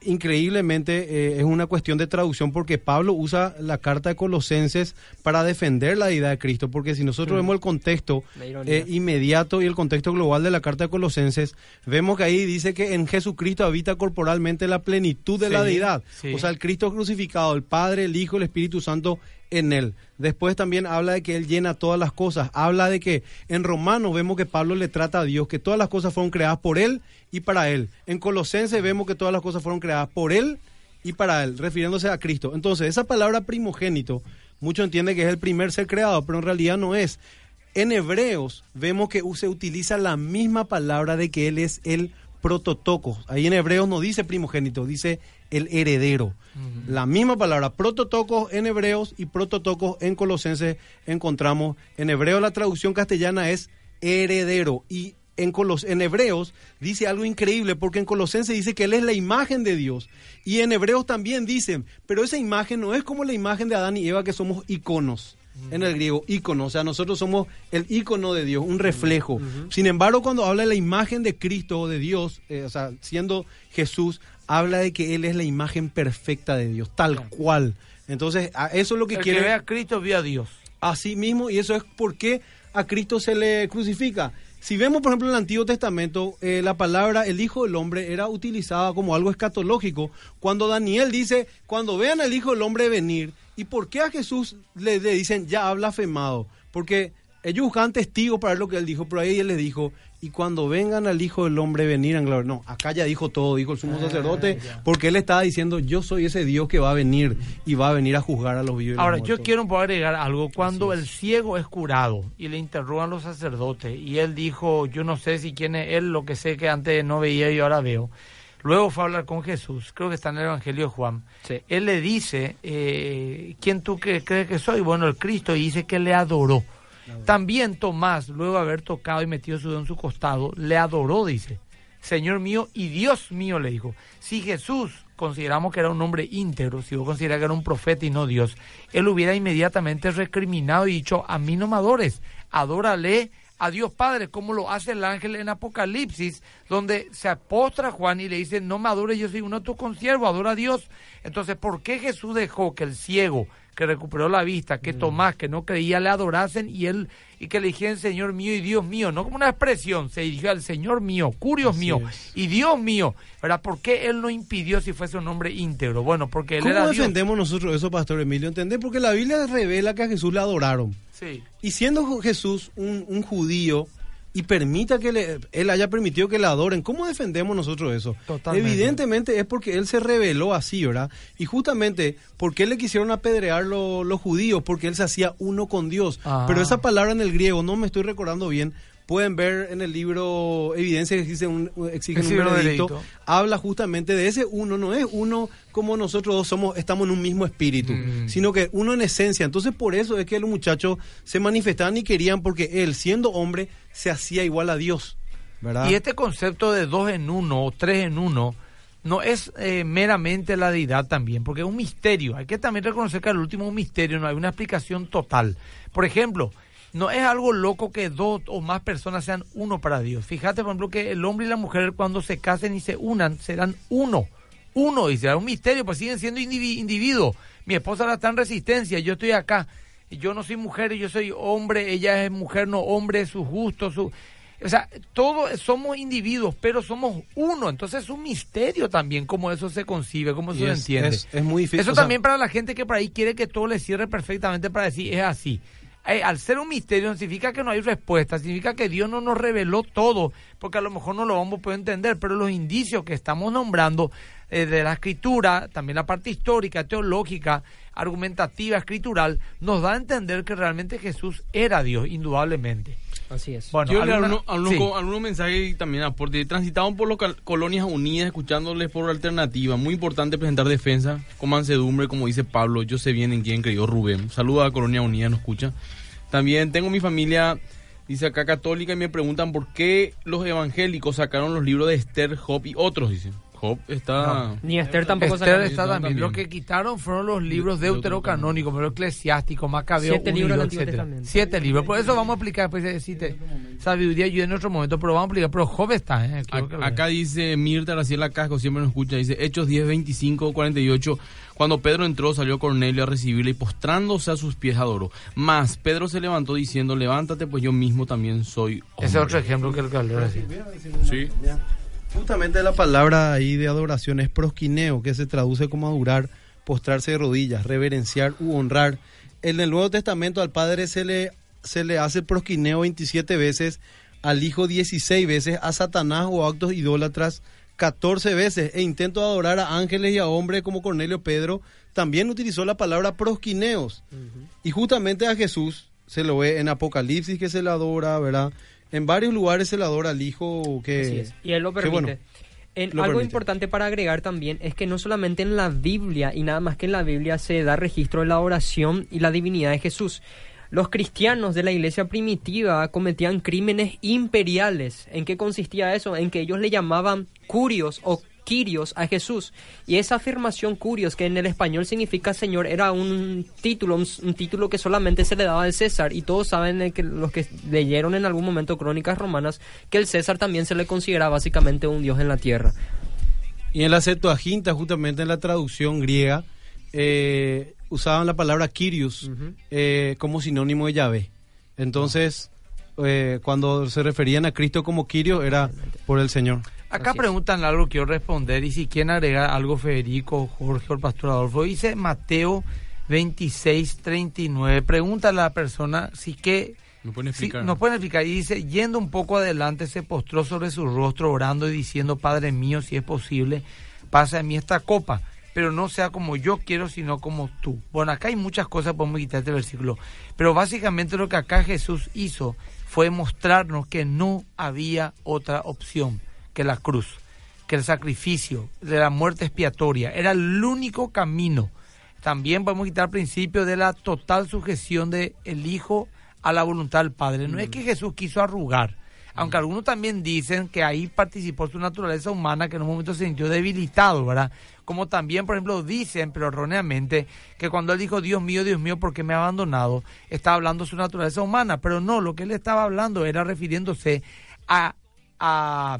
increíblemente eh, es una cuestión de traducción porque Pablo usa la carta de Colosenses para defender la deidad de Cristo, porque si nosotros vemos el contexto eh, inmediato y el contexto global de la carta de Colosenses, vemos que ahí dice que en Jesucristo habita corporalmente la plenitud de la deidad. sí. O sea, el Cristo crucificado, el Padre, el Hijo, el Espíritu Santo en él. Después también habla de que él llena todas las cosas. Habla de que en Romanos vemos que Pablo le trata a Dios, que todas las cosas fueron creadas por él y para él. En Colosenses vemos que todas las cosas fueron creadas por él y para él, refiriéndose a Cristo. Entonces, esa palabra primogénito, muchos entienden que es el primer ser creado, pero en realidad no es. En Hebreos vemos que se utiliza la misma palabra de que él es el prototocos. Ahí en Hebreos no dice primogénito, dice el heredero. La misma palabra, prototocos en Hebreos y prototocos en Colosenses encontramos. En Hebreo la traducción castellana es heredero y en, Colos en Hebreos dice algo increíble porque en Colosenses dice que Él es la imagen de Dios. Y en Hebreos también dicen, pero esa imagen no es como la imagen de Adán y Eva que somos iconos. En el griego, ícono, o sea, nosotros somos el ícono de Dios, un reflejo. Sin embargo, cuando habla de la imagen de Cristo o de Dios, eh, o sea, siendo Jesús, habla de que Él es la imagen perfecta de Dios, tal cual. Entonces, a- eso es lo que el quiere que ve a Cristo vio a Dios. Así mismo, y eso es porque a Cristo se le crucifica. Si vemos, por ejemplo, en el Antiguo Testamento, eh, la palabra el Hijo del Hombre era utilizada como algo escatológico. Cuando Daniel dice, cuando vean al Hijo del Hombre venir, ¿y por qué a Jesús le, le dicen, ya habla afemado? Porque ellos buscaban testigos para ver lo que él dijo, pero ahí él les dijo, y cuando vengan al Hijo del Hombre venir en gloria. No, acá ya dijo todo, dijo el sumo sacerdote, porque él estaba diciendo, yo soy ese Dios que va a venir y va a venir a juzgar a los vivos. los Ahora, yo muertos". quiero agregar algo. Cuando el ciego es curado y le interrogan los sacerdotes y él dijo, yo no sé si quién es él, lo que sé que antes no veía y ahora veo. Luego fue a hablar con Jesús, creo que está en el Evangelio de Juan. Sí. Él le dice, eh, ¿quién tú que- crees que soy? Bueno, el Cristo, y dice que le adoró. También Tomás, luego de haber tocado y metido su dedo en su costado, le adoró, dice. Señor mío y Dios mío, le dijo. Si Jesús consideramos que era un hombre íntegro, si vos consideras que era un profeta y no Dios, él hubiera inmediatamente recriminado y dicho, a mí no me adores, adórale a Dios Padre, como lo hace el ángel en Apocalipsis, donde se apostra Juan y le dice, no me adores, yo soy uno de tus consiervos, adora a Dios. Entonces, ¿por qué Jesús dejó que el ciego que recuperó la vista, que Tomás, que no creía, le adorasen y él y que le dijeran Señor mío y Dios mío, no como una expresión, se dirigió al Señor mío, curios mío y Dios mío, ¿verdad? ¿Por qué él no impidió si fuese un hombre íntegro? Bueno, porque él ¿Cómo era Dios. defendemos nosotros eso, Pastor Emilio? ¿Entendés? Porque la Biblia revela que a Jesús le adoraron. Sí. Y siendo Jesús un, un judío y permita que le- él haya permitido que le adoren, ¿cómo defendemos nosotros eso? Totalmente. Evidentemente es porque él se reveló así, ¿verdad? Y justamente, ¿por qué le quisieron apedrear lo- los judíos? Porque él se hacía uno con Dios. Ah. Pero esa palabra en el griego, no me estoy recordando bien, pueden ver en el libro Evidencia que existe un, exige un veredicto, veredicto. habla justamente de ese uno, no es uno como nosotros dos somos, estamos en un mismo espíritu, Mm. sino que uno en esencia. Entonces por eso es que los muchachos se manifestaban y querían, porque él, siendo hombre, se hacía igual a Dios. ¿verdad? Y este concepto de dos en uno o tres en uno no es eh, meramente la deidad también, porque es un misterio. Hay que también reconocer que al último es un misterio, no hay una explicación total. Por ejemplo, no es algo loco que dos o más personas sean uno para Dios. Fíjate, por ejemplo, que el hombre y la mujer cuando se casen y se unan, serán uno. Uno, y será un misterio, pues siguen siendo indivi- individuos. Mi esposa ahora está en resistencia, yo estoy acá. Yo no soy mujer, yo soy hombre, ella es mujer, no hombre, sus gustos, su... O sea, todos somos individuos, pero somos uno. Entonces es un misterio también cómo eso se concibe, cómo se es- entiende. es- es muy difícil, Eso sea- también para la gente que por ahí quiere que todo le cierre perfectamente para decir es así. Eh, al ser un misterio significa que no hay respuesta, significa que Dios no nos reveló todo, porque a lo mejor no lo vamos a poder entender, pero los indicios que estamos nombrando eh, de la escritura, también la parte histórica, teológica, argumentativa, escritural, nos da a entender que realmente Jesús era Dios, indudablemente. Así es. Bueno, Yo le ¿alguna- algunos, sí. algunos mensajes y también aporte. Transitaban por las colonias unidas, escuchándoles por alternativa. Muy importante presentar defensa con mansedumbre, como dice Pablo. Yo sé bien en quién creyó Rubén. Saluda a Colonia Unida, nos escucha. También tengo mi familia, dice acá católica, y me preguntan por qué los evangélicos sacaron los libros de Esther, Job y otros, dicen. Job está... Ni Esther tampoco Esther sacaron. está también. también. Lo que quitaron fueron los libros deuterocanónicos, pero eclesiástico, Macabeo, Siete Unido, libros etcétera. Siete libros. Por eso vamos a aplicar, pues, decirte, sabiduría y en otro momento, pero vamos a aplicar. Pero Job está, ¿eh? Quiero que lo Ac- Acá dice Mirta Graciela Casco, siempre nos escucha, dice Hechos 10, 25, 48. Cuando Pedro entró, salió Cornelio a recibirle y postrándose a sus pies adoró. Más, Pedro se levantó diciendo, levántate, pues yo mismo también soy hombre. Ese es otro ejemplo que el que habló así. Sí. Justamente la palabra ahí de adoración es prosquineo, que se traduce como adorar, postrarse de rodillas, reverenciar u honrar. En el Nuevo Testamento al Padre se le, se le hace prosquineo 27 veces, al Hijo 16 veces, a Satanás o actos idólatras 14 veces, e intento de adorar a ángeles y a hombres como Cornelio Pedro, también utilizó la palabra prosquineos. Y justamente a Jesús se lo ve en Apocalipsis que se le adora, ¿verdad? En varios lugares se le adora al Hijo que... Así es. Y él lo que, permite. bueno, En- algo permite. importante para agregar también es que no solamente en la Biblia y nada más que en la Biblia se da registro de la oración y la divinidad de Jesús. Los cristianos de la iglesia primitiva cometían crímenes imperiales. ¿En qué consistía eso? En que ellos le llamaban curios o quirios a Jesús. Y esa afirmación curios, que en el español significa señor, era un título, un, un título que solamente se le daba al César. Y todos saben eh, que los que leyeron en algún momento crónicas romanas que el César también se le considera básicamente un dios en la tierra. Y en la Septuaginta, justamente en la traducción griega, eh, usaban la palabra Kyrios eh, como sinónimo de Yahvé. Entonces, eh, cuando se referían a Cristo como Kyrios, era por el Señor. Acá Así es. preguntan algo, quiero responder. Y si quieren agregar algo, Federico, Jorge o el pastor Adolfo. Dice Mateo 26, 39. Pregunta a la persona si que. ¿Me pueden explicar? nos pueden explicar. Y dice, yendo un poco adelante, se postró sobre su rostro, orando y diciendo, Padre mío, si es posible, pasa de mí esta copa, pero no sea como yo quiero, sino como tú. Bueno, acá hay muchas cosas, podemos quitar este versículo, pero básicamente lo que acá Jesús hizo fue mostrarnos que no había otra opción que la cruz, que el sacrificio de la muerte expiatoria era el único camino. También podemos quitar el principio de la total sujeción del el Hijo a la voluntad del Padre. No es que Jesús quiso arrugar, aunque algunos también dicen que ahí participó su naturaleza humana, que en un momento se sintió debilitado, ¿verdad? Como también, por ejemplo, dicen, pero erróneamente, que cuando él dijo, Dios mío, Dios mío, ¿por qué me ha abandonado? Estaba hablando su naturaleza humana, pero no, lo que él estaba hablando era refiriéndose a, a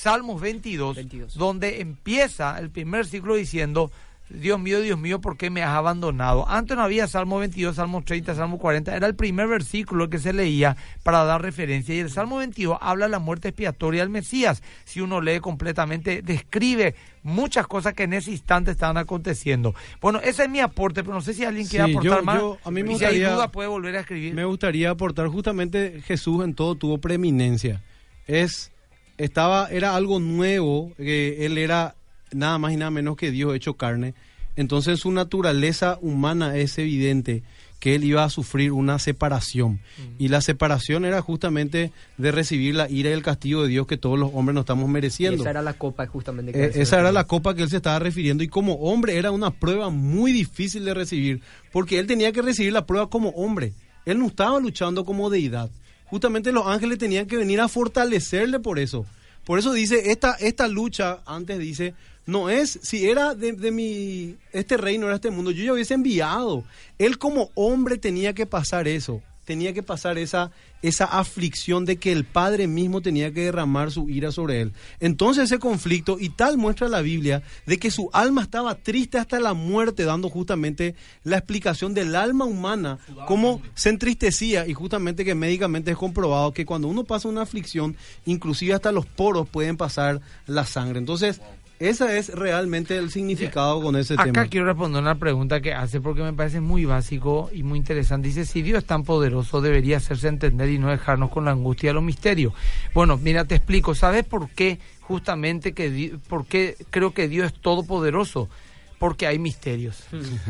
Salmos 22, 22. donde empieza el primer ciclo diciendo, Dios mío, Dios mío, ¿por qué me has abandonado? Antes no había Salmo 22, Salmo 30, Salmo 40, era el primer versículo que se leía para dar referencia. Y el Salmo 22 habla de la muerte expiatoria del Mesías. Si uno lee completamente, describe muchas cosas que en ese instante estaban aconteciendo. Bueno, ese es mi aporte, pero no sé si alguien quiere Sí, aportar yo- más. yo- a mí me y si hay gustaría- duda, puede volver a escribir. Me gustaría aportar justamente Jesús en todo tuvo preeminencia. Es estaba era algo nuevo, que él era nada más y nada menos que Dios hecho carne. Entonces su naturaleza humana es evidente que él iba a sufrir una separación. Y la separación era justamente de recibir la ira y el castigo de Dios que todos los hombres nos estamos Y mereciendo. esa era la copa justamente. que Eh, se esa era la copa que él se estaba refiriendo y como hombre era una prueba muy difícil de recibir porque él tenía que recibir la prueba como hombre. Él no estaba luchando como deidad. Justamente los ángeles tenían que venir a fortalecerle por eso. Por eso dice, esta, esta lucha, antes dice, no es, si era de, de mi, este reino, era este mundo, yo ya hubiese enviado. Él como hombre tenía que pasar eso, tenía que pasar esa, esa aflicción de que el Padre mismo tenía que derramar su ira sobre él. Entonces ese conflicto, y tal muestra la Biblia, de que su alma estaba triste hasta la muerte, dando justamente la explicación del alma humana, cómo se entristecía, y justamente que médicamente es comprobado que cuando uno pasa una aflicción, inclusive hasta los poros pueden pasar la sangre. Entonces, ese es realmente el significado con ese Acá tema. quiero responder una pregunta que hace porque me parece muy básico y muy interesante. Dice, si Dios es tan poderoso, debería hacerse entender y no dejarnos con la angustia de los misterios. Bueno, mira, te explico. ¿Sabes por qué justamente que por qué creo que Dios es todopoderoso? Porque hay misterios.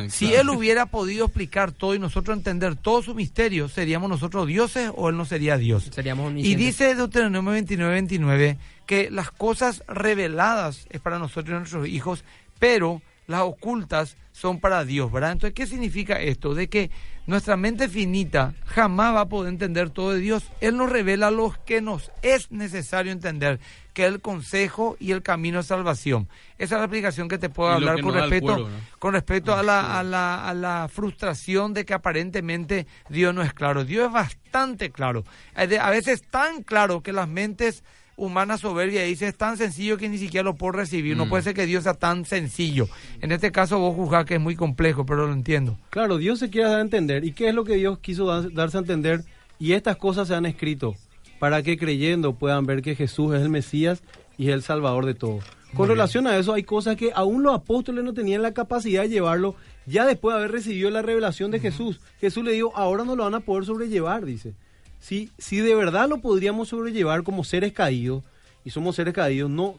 Si <laughs> Él hubiera podido explicar todo y nosotros entender todos sus misterios, ¿seríamos nosotros dioses o Él no sería Dios? Seríamos Y dice Deuteronomio 29, 29 que las cosas reveladas es para nosotros y nuestros hijos, pero las ocultas son para Dios, ¿verdad? Entonces, ¿qué significa esto? De que nuestra mente finita jamás va a poder entender todo de Dios. Él nos revela lo que nos es necesario entender, que es el consejo y el camino de salvación. Esa es la explicación que te puedo hablar con respecto, cuero, ¿no? con respecto a, la, a, la, a la frustración de que aparentemente Dios no es claro. Dios es bastante claro. De- A veces tan claro que las mentes humanas soberbias dicen es tan sencillo que ni siquiera lo puedo recibir. No Mm. puede ser que Dios sea tan sencillo. En este caso vos juzgás que es muy complejo, pero lo entiendo. Claro, Dios se quiere dar a entender. ¿Y qué es lo que Dios quiso dar- darse a entender? Y estas cosas se han escrito para que creyendo puedan ver que Jesús es el Mesías y es el Salvador de todos. Con relación a eso, hay cosas que aún los apóstoles no tenían la capacidad de llevarlo ya después de haber recibido la revelación de Jesús. Jesús le dijo, ahora no lo van a poder sobrellevar, dice. Si, si de verdad lo podríamos sobrellevar como seres caídos, y somos seres caídos, no,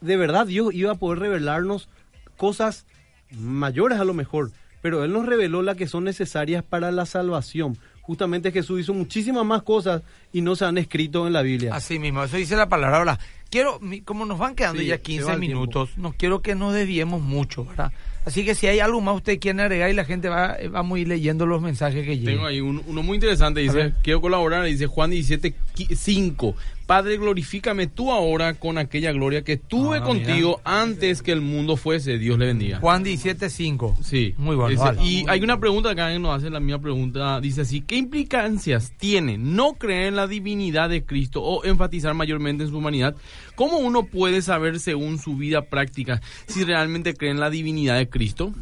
de verdad Dios iba a poder revelarnos cosas mayores a lo mejor, pero Él nos reveló las que son necesarias para la salvación. Justamente Jesús hizo muchísimas más cosas y no se han escrito en la Biblia. Así mismo, eso dice la palabra. Ahora, quiero, como nos van quedando Sí, ya se 15 va el minutos, no quiero que nos desviemos mucho, ¿verdad? Así que si hay algo más usted quiere agregar y la gente va, eh, vamos a ir leyendo los mensajes que llegan. Tengo ahí un- uno muy interesante, dice, quiero colaborar, dice Juan 17, 5. Padre, glorifícame tú ahora con aquella gloria que tuve Ah, contigo antes que el mundo fuese. Dios le bendiga. Juan 17.5. Sí. Muy bueno. Dice- vale. y hay una pregunta acá que nos hace la misma pregunta. Dice así, ¿qué implicancias tiene no creer en la divinidad de Cristo o enfatizar mayormente en su humanidad? ¿Cómo uno puede saber según su vida práctica si realmente cree en la divinidad de Cristo?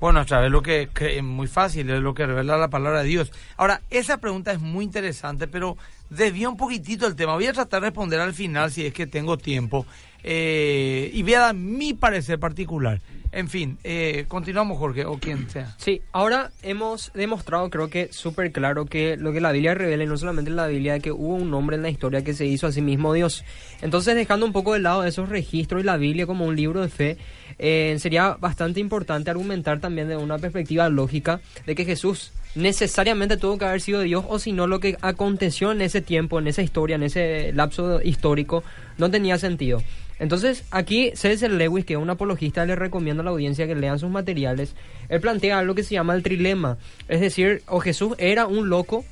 Bueno, través lo que, que es muy fácil, es lo que revela la palabra de Dios. Ahora, esa pregunta es muy interesante, pero desvía un poquitito el tema. Voy a tratar de responder al final si es que tengo tiempo. eh, y voy a dar mi parecer particular. En fin, eh, continuamos, Jorge, o quien sea. Sí, ahora hemos demostrado, creo que súper claro, que lo que la Biblia revela, y no solamente en la Biblia, que hubo un hombre en la historia que se hizo a sí mismo Dios. Entonces, dejando un poco de lado esos registros y la Biblia como un libro de fe, eh, sería bastante importante argumentar también de una perspectiva lógica de que Jesús necesariamente tuvo que haber sido Dios, o si no, lo que aconteció en ese tiempo, en esa historia, en ese lapso histórico, no tenía sentido. Entonces, aquí C.S. Lewis, que es un apologista, le recomienda a la audiencia que lean sus materiales. Él plantea algo que se llama el trilema. Es decir, o Jesús era un loco,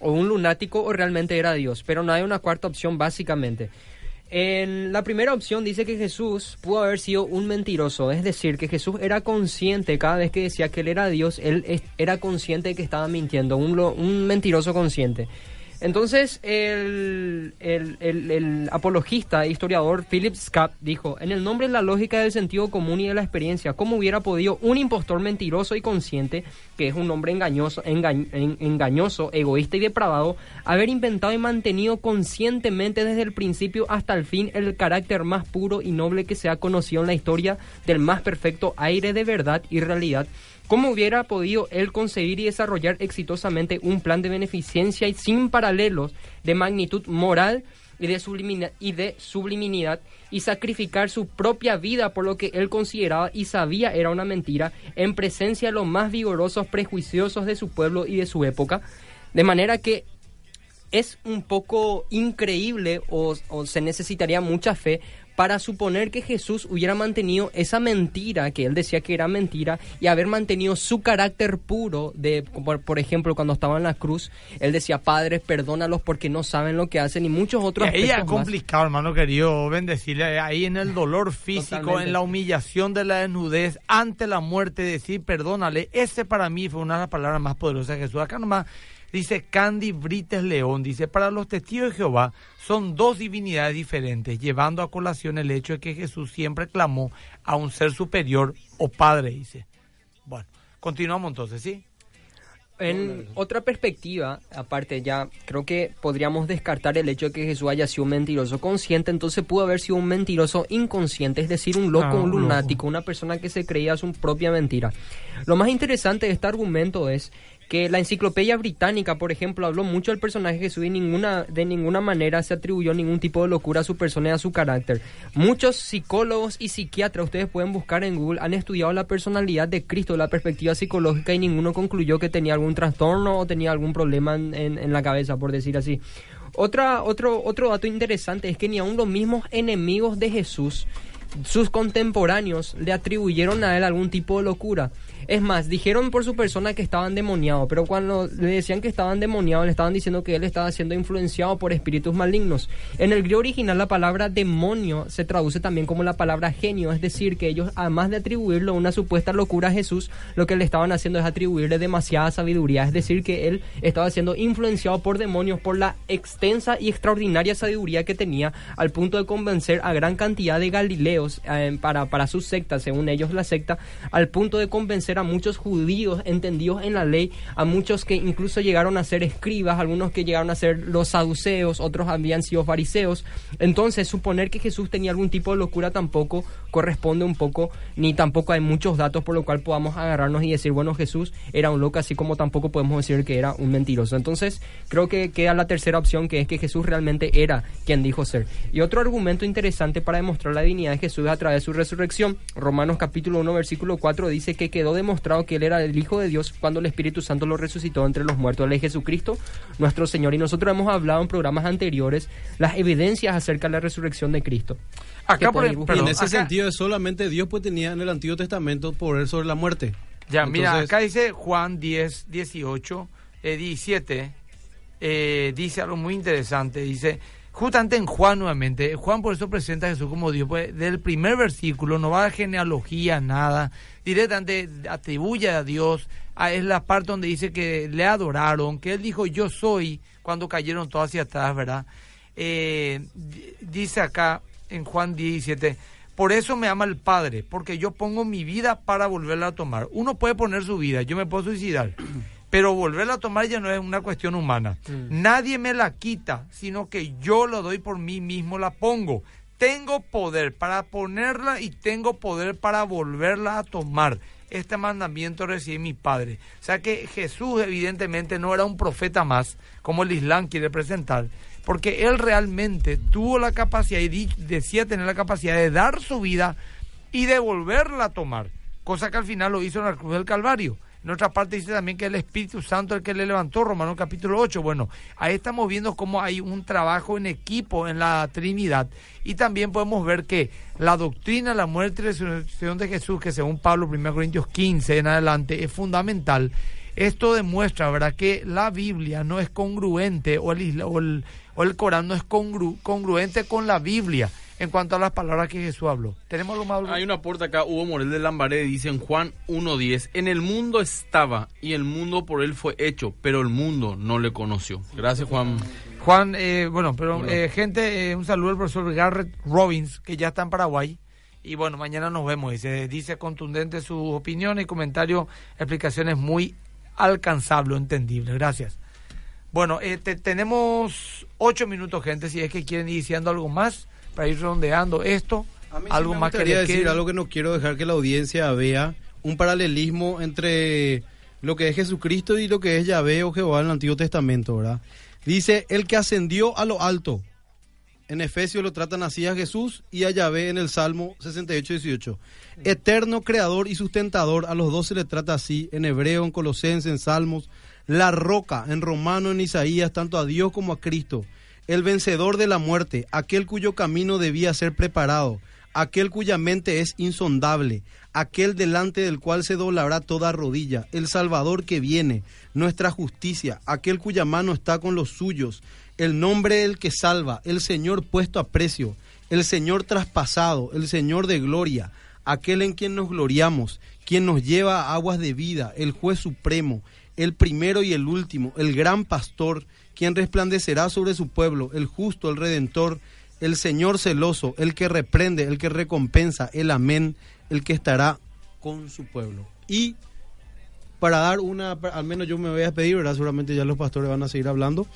o un lunático, o realmente era Dios. Pero no hay una cuarta opción, básicamente. En la primera opción dice que Jesús pudo haber sido un mentiroso, es decir, que Jesús era consciente cada vez que decía que él era Dios, él era consciente de que estaba mintiendo, un, lo- un mentiroso consciente. Entonces, el, el- el- apologista e historiador Philip Scapp dijo, en el nombre de la lógica del sentido común y de la experiencia, ¿cómo hubiera podido un impostor mentiroso y consciente, que es un hombre engañoso, engañ- en- engañoso, egoísta y depravado, haber inventado y mantenido conscientemente desde el principio hasta el fin el carácter más puro y noble que se ha conocido en la historia del más perfecto aire de verdad y realidad? ¿Cómo hubiera podido él concebir y desarrollar exitosamente un plan de beneficencia y sin paralelos de magnitud moral y de, y de subliminidad y sacrificar su propia vida por lo que él consideraba y sabía era una mentira en presencia de los más vigorosos prejuiciosos de su pueblo y de su época. De manera que es un poco increíble o se necesitaría mucha fe para suponer que Jesús hubiera mantenido esa mentira, que él decía que era mentira, y haber mantenido su carácter puro de, por, por ejemplo, cuando estaba en la cruz, él decía, Padre, perdónalos porque no saben lo que hacen, y muchos otros Y ahí es más. complicado, hermano querido, bendecirle ahí en el dolor físico, Totalmente. en la humillación de la desnudez, ante la muerte, decir perdónale. Ese para mí fue una de las palabras más poderosas de Jesús. Acá nomás dice Candy Brites León, dice, para los testigos de Jehová son dos divinidades diferentes, llevando a colación el hecho de que Jesús siempre clamó a un ser superior o padre, dice. Bueno, continuamos entonces, ¿sí? En otra perspectiva, aparte ya, creo que podríamos descartar el hecho de que Jesús haya sido un mentiroso consciente, entonces pudo haber sido un mentiroso inconsciente, es decir, un loco, Ah, un loco. lunático, una persona que se creía su propia mentira. Lo más interesante de este argumento es que la enciclopedia británica, por ejemplo, habló mucho del personaje Jesús y ninguna, de ninguna manera se atribuyó ningún tipo de locura a su persona y a su carácter. Muchos psicólogos y psiquiatras, ustedes pueden buscar en Google, han estudiado la personalidad de Cristo la perspectiva psicológica y ninguno concluyó que tenía algún trastorno o tenía algún problema en, en- en la cabeza, por decir así. Otra, otro, otro dato interesante es que ni aun los mismos enemigos de Jesús, sus contemporáneos, le atribuyeron a él algún tipo de locura. Es más, dijeron por su persona que estaba endemoniado, pero cuando le decían que estaba endemoniado, le estaban diciendo que él estaba siendo influenciado por espíritus malignos. En el griego original, la palabra demonio se traduce también como la palabra genio, es decir, que ellos, además de atribuirle una supuesta locura a Jesús, lo que le estaban haciendo es atribuirle demasiada sabiduría, es decir, que él estaba siendo influenciado por demonios por la extensa y extraordinaria sabiduría que tenía, al punto de convencer a gran cantidad de galileos eh, para, para su secta, según ellos la secta, al punto de convencer a muchos judíos entendidos en la ley, a muchos que incluso llegaron a ser escribas, algunos que llegaron a ser los saduceos, otros habían sido fariseos. Entonces, suponer que Jesús tenía algún tipo de locura tampoco corresponde un poco, ni tampoco hay muchos datos por lo cual podamos agarrarnos y decir, bueno, Jesús era un loco, así como tampoco podemos decir que era un mentiroso. Entonces, creo que queda la tercera opción, que es que Jesús realmente era quien dijo ser. Y otro argumento interesante para demostrar la divinidad de Jesús a través de su resurrección, Romanos capítulo 1, versículo 4, dice que quedó demostrado que él era el Hijo de Dios cuando el Espíritu Santo lo resucitó entre los muertos. Él es Jesucristo, nuestro Señor. Y nosotros hemos hablado en programas anteriores las evidencias acerca de la resurrección de Cristo. Acá, por, buscando. perdón, en ese acá- sentido, solamente Dios pues tenía en el Antiguo Testamento poder sobre la muerte. Ya, mira, acá dice Juan 10, 18, eh, 17, eh, dice algo muy interesante, dice, justamente en Juan nuevamente, Juan por eso presenta a Jesús como Dios, pues del primer versículo no va a genealogía, nada, directamente atribuye a Dios, a- es la parte donde dice que le adoraron, que él dijo yo soy, cuando cayeron todos hacia atrás, ¿verdad? Eh, di- dice acá en Juan 17, por eso me ama el Padre, porque yo pongo mi vida para volverla a tomar. Uno puede poner su vida, yo me puedo suicidar, pero volverla a tomar ya no es una cuestión humana. Nadie me la quita, sino que yo lo doy por mí mismo, la pongo. Tengo poder para ponerla y tengo poder para volverla a tomar. Este mandamiento recibe mi Padre. O sea que Jesús evidentemente no era un profeta más, como el Islam quiere presentar, porque él realmente tuvo la capacidad y decía tener la capacidad de dar su vida y de volverla a tomar, cosa que al final lo hizo en la cruz del Calvario. En otra parte dice también que el Espíritu Santo el que le levantó, Romanos capítulo 8. Bueno, ahí estamos viendo cómo hay un trabajo en equipo en la Trinidad y también podemos ver que la doctrina, la muerte y resurrección de Jesús, que según Pablo, 1 Corintios 15 en adelante, es fundamental. Esto demuestra, ¿verdad?, que la Biblia no es congruente o el, o el, o el Corán no es congru- congruente con la Biblia en cuanto a las palabras que Jesús habló. ¿Tenemos algo más? Hay una aporte acá, Hugo Morel de Lambaré, dice en Juan 1.10, en el mundo estaba y el mundo por él fue hecho, pero el mundo no le conoció. Gracias, Juan. Juan, eh, bueno, pero eh, gente, eh, un saludo al profesor Garrett Robbins, que ya está en Paraguay. Y bueno, mañana nos vemos. Dice, dice contundente sus opiniones y comentarios, explicaciones muy alcanzables, entendibles. Gracias. Bueno, eh, te- tenemos ocho minutos, gente, si es que quieren ir diciendo algo más para ir redondeando esto. A mí sí algo me más que decir quede. algo que no quiero dejar que la audiencia vea un paralelismo entre lo que es Jesucristo y lo que es Yahvé o Jehová en el Antiguo Testamento, ¿verdad? Dice, el que ascendió a lo alto, En Efesios lo tratan así a Jesús y a Yahvé en el Salmo 68, 18. Eterno creador y sustentador, a los dos se le trata así, en hebreo, en Colosenses, en Salmos. La roca, en Romano, en Isaías, tanto a Dios como a Cristo. El vencedor de la muerte, aquel cuyo camino debía ser preparado, aquel cuya mente es insondable, aquel delante del cual se doblará toda rodilla, el Salvador que viene, nuestra justicia, aquel cuya mano está con los suyos, el nombre del que salva, el Señor puesto a precio, el Señor traspasado, el Señor de gloria, aquel en quien nos gloriamos, quien nos lleva a aguas de vida, el juez supremo, el primero y el último, el gran pastor, quien resplandecerá sobre su pueblo, el justo, el redentor, el Señor celoso, el que reprende, el que recompensa, el amén, el que estará con su pueblo. Y para dar una, al menos yo me voy a despedir, ¿verdad? Seguramente ya los pastores van a seguir hablando.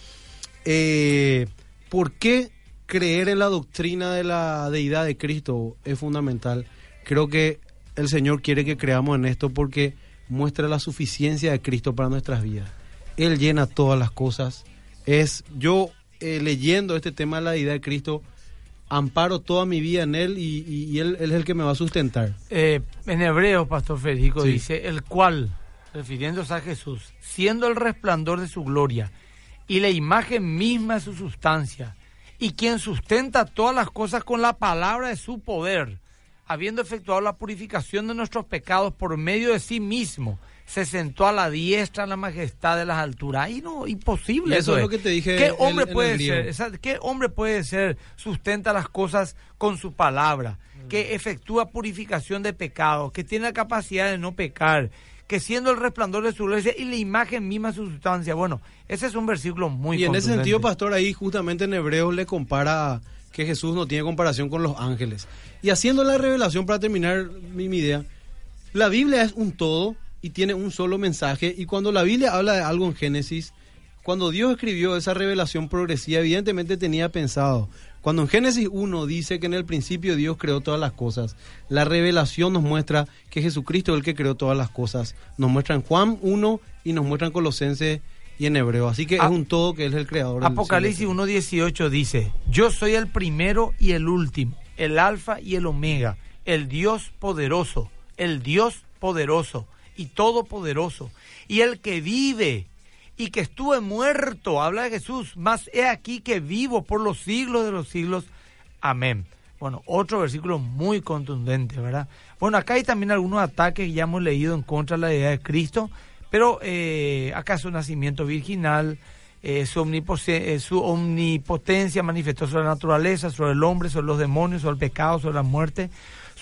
Eh, ¿Por qué creer en la doctrina de la deidad de Cristo es fundamental? Creo que el Señor quiere que creamos en esto porque muestra la suficiencia de Cristo para nuestras vidas. Él llena todas las cosas. Es yo eh, leyendo este tema de la deidad de Cristo amparo toda mi vida en él y, y- y él, él es el que me va a sustentar. Eh, en hebreo, Pastor Federico Sí. dice, el cual, refiriéndose a Jesús, siendo el resplandor de su gloria y la imagen misma de su sustancia, y quien sustenta todas las cosas con la palabra de su poder, habiendo efectuado la purificación de nuestros pecados por medio de sí mismo, se sentó a la diestra en la majestad de las alturas. Ahí no, imposible. Y eso es es. lo que te dije ¿Qué hombre el puede ser? Esa- ¿Qué hombre puede ser? Sustenta las cosas con su palabra, que efectúa purificación de pecados, que tiene la capacidad de no pecar, que siendo el resplandor de su gloria y la imagen misma de su sustancia. Bueno, ese es un versículo muy y en ese sentido, pastor, ahí justamente en Hebreos le compara que Jesús no tiene comparación con los ángeles. Y haciendo la revelación para terminar mi, mi idea, la Biblia es un todo y tiene un solo mensaje. Y cuando la Biblia habla de algo en Génesis, cuando Dios escribió esa revelación progresiva, evidentemente tenía pensado. Cuando en Génesis 1 dice que en el principio Dios creó todas las cosas, la revelación nos muestra que Jesucristo es el que creó todas las cosas. Nos muestra en Juan 1 y nos muestra en Colosenses y en Hebreo. Así que A- es un todo que es el creador. Apocalipsis cielo. 1.18 dice, yo soy el primero y el último, el alfa y el omega, el Dios poderoso, el Dios poderoso y todopoderoso, y el que vive y que estuve muerto, habla de Jesús, más he aquí que vivo por los siglos de los siglos. Amén. Bueno, otro versículo muy contundente, ¿verdad? Bueno, acá hay también algunos ataques que ya hemos leído en contra de la idea de Cristo, pero eh, acá su nacimiento virginal, eh, su, eh, su omnipotencia manifestó sobre la naturaleza, sobre el hombre, sobre los demonios, sobre el pecado, sobre la muerte,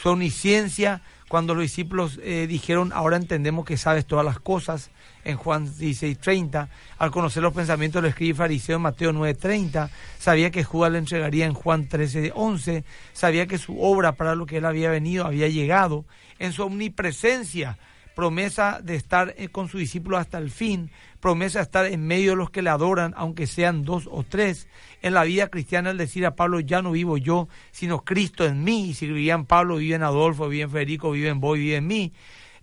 su omnisciencia, cuando los discípulos eh, dijeron, ahora entendemos que sabes todas las cosas, en Juan 16:30, al conocer los pensamientos del escriba y fariseo en Mateo 9:30, sabía que Judas le entregaría en Juan 13:11, sabía que su obra para lo que él había venido había llegado, en su omnipresencia, promesa de estar eh, con su discípulo hasta el fin, promesa estar en medio de los que le adoran, aunque sean dos o tres. En la vida cristiana, el decir a Pablo, ya no vivo yo, sino Cristo en mí. Y si vivía en Pablo, vive en Adolfo, vive en Federico, vive en Boy, vive en mí.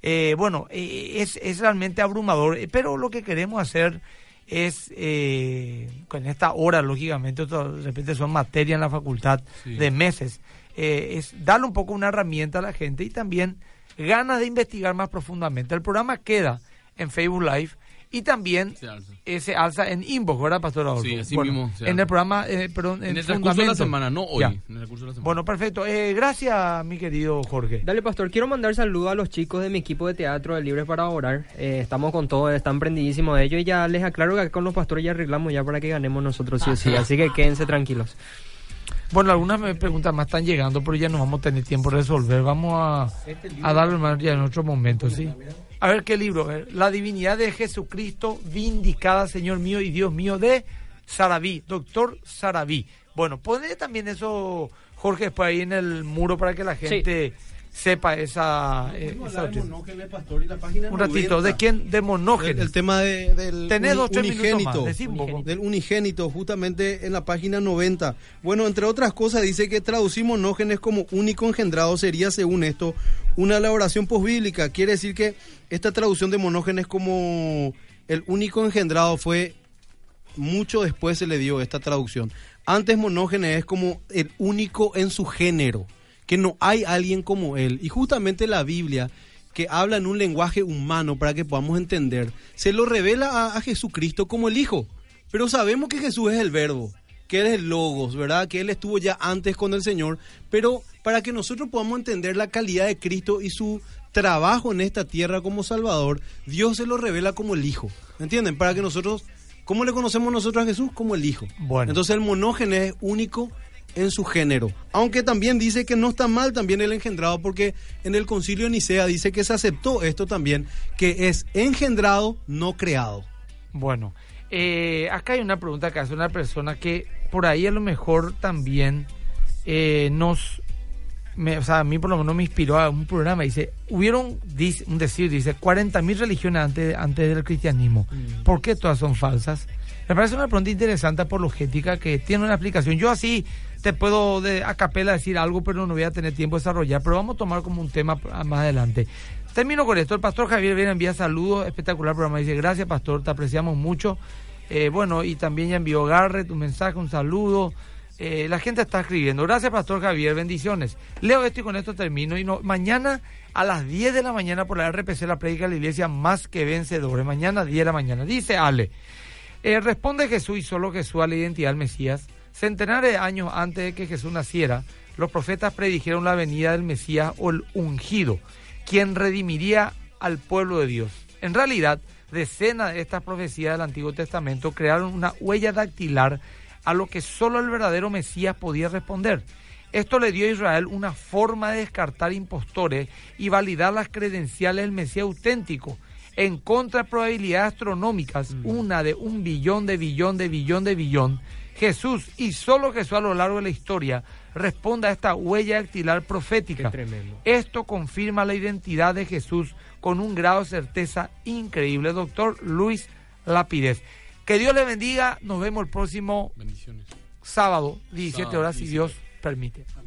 Eh, bueno, eh, es, es realmente abrumador, eh, pero lo que queremos hacer es, eh, con esta hora, lógicamente, de repente son materias en la facultad Sí. de meses, es darle un poco una herramienta a la gente y también ganas de investigar más profundamente. El programa queda en Facebook Live y también Se alza. eh, se alza en inbox, ¿verdad, Pastor Adolfo? Sí, así Bueno, mismo se En el programa, eh, perdón, En en el transcurso de la semana, no hoy. Ya. En el de la semana. Bueno, perfecto. Eh, gracias, mi querido Jorge. Dale, pastor, quiero mandar saludos a los chicos de mi equipo de teatro de Libres para Orar. Eh, estamos con todo, están prendidísimos de ellos y ya les aclaro que acá con los pastores ya arreglamos ya para que ganemos nosotros sí o sí. <laughs> Así que quédense tranquilos. Bueno, algunas me preguntas más están llegando, pero ya no vamos a tener tiempo de resolver. Vamos a, a darlo más ya en otro momento, ¿sí? A ver qué libro. Ver, La divinidad de Jesucristo vindicada, Señor mío y Dios mío, de Sarabí, doctor Sarabí. Bueno, pone también eso, Jorge, después ahí en el muro para que la gente sepa esa... eh, esa noticia. Un ratito, ¿de quién? De Monógenes. el tema de- del Tenés unigénito. más. Decí un poco. del unigénito, justamente en la página 90. Bueno, entre otras cosas, dice que traducir monógenes como único engendrado sería, según esto, una elaboración posbíblica. Quiere decir que esta traducción de monógenes como el único engendrado fue mucho después se le dio esta traducción. Antes Monógenes es como el único en su género, que no hay alguien como él. Y justamente la Biblia, que habla en un lenguaje humano para que podamos entender, se lo revela a, a Jesucristo como el Hijo. Pero sabemos que Jesús es el verbo, que Él es el logos, ¿verdad? Que Él estuvo ya antes con el Señor. Pero para que nosotros podamos entender la calidad de Cristo y su trabajo en esta tierra como Salvador, Dios se lo revela como el Hijo. ¿Entienden? Para que nosotros, ¿cómo le conocemos nosotros a Jesús? Como el Hijo. Bueno. Entonces el monógenes es único en su género. Aunque también dice que no está mal también el engendrado, porque en el concilio de Nicea dice que se aceptó esto también, que es engendrado, no creado. Bueno, eh, acá hay una pregunta que hace una persona que por ahí a lo mejor también eh, nos, me- o sea, a mí por lo menos me inspiró a un programa. Dice, hubieron, dice, un decir, dice, 40.000 religiones antes, antes del cristianismo. ¿Por qué todas son falsas? Me parece una pregunta interesante apologética que tiene una explicación. Yo así te puedo de a capela decir algo, pero no voy a tener tiempo de desarrollar. Pero vamos a tomar como un tema más adelante. Termino con esto. El pastor Javier viene envía saludos. Espectacular programa. Dice, gracias pastor, te apreciamos mucho. Eh, bueno, y también ya envió Garrett un mensaje, un saludo. Eh, la gente está escribiendo. Gracias, Pastor Javier. Bendiciones. Leo esto y con esto termino. Y no, mañana a las 10 de la mañana por la RPC, la predica de la iglesia más que vencedores. Mañana 10 de la mañana. Dice Ale. Eh, responde Jesús y solo Jesús a la identidad del Mesías. Centenares de años antes de que Jesús naciera, los profetas predijeron la venida del Mesías o el ungido, quien redimiría al pueblo de Dios. En realidad, decenas de estas profecías del Antiguo Testamento crearon una huella dactilar a lo que solo el verdadero Mesías podía responder. Esto le dio a Israel una forma de descartar impostores y validar las credenciales del Mesías auténtico en contra de probabilidades astronómicas, una de un billón de billón de billón de billón. Jesús y solo Jesús a lo largo de la historia responde a esta huella dactilar profética. Qué tremendo. Esto confirma la identidad de Jesús con un grado de certeza increíble. Doctor Luis Lapidez. Que Dios le bendiga. Nos vemos el próximo sábado, 17 Sábado, horas, si 17. Dios permite. Amén.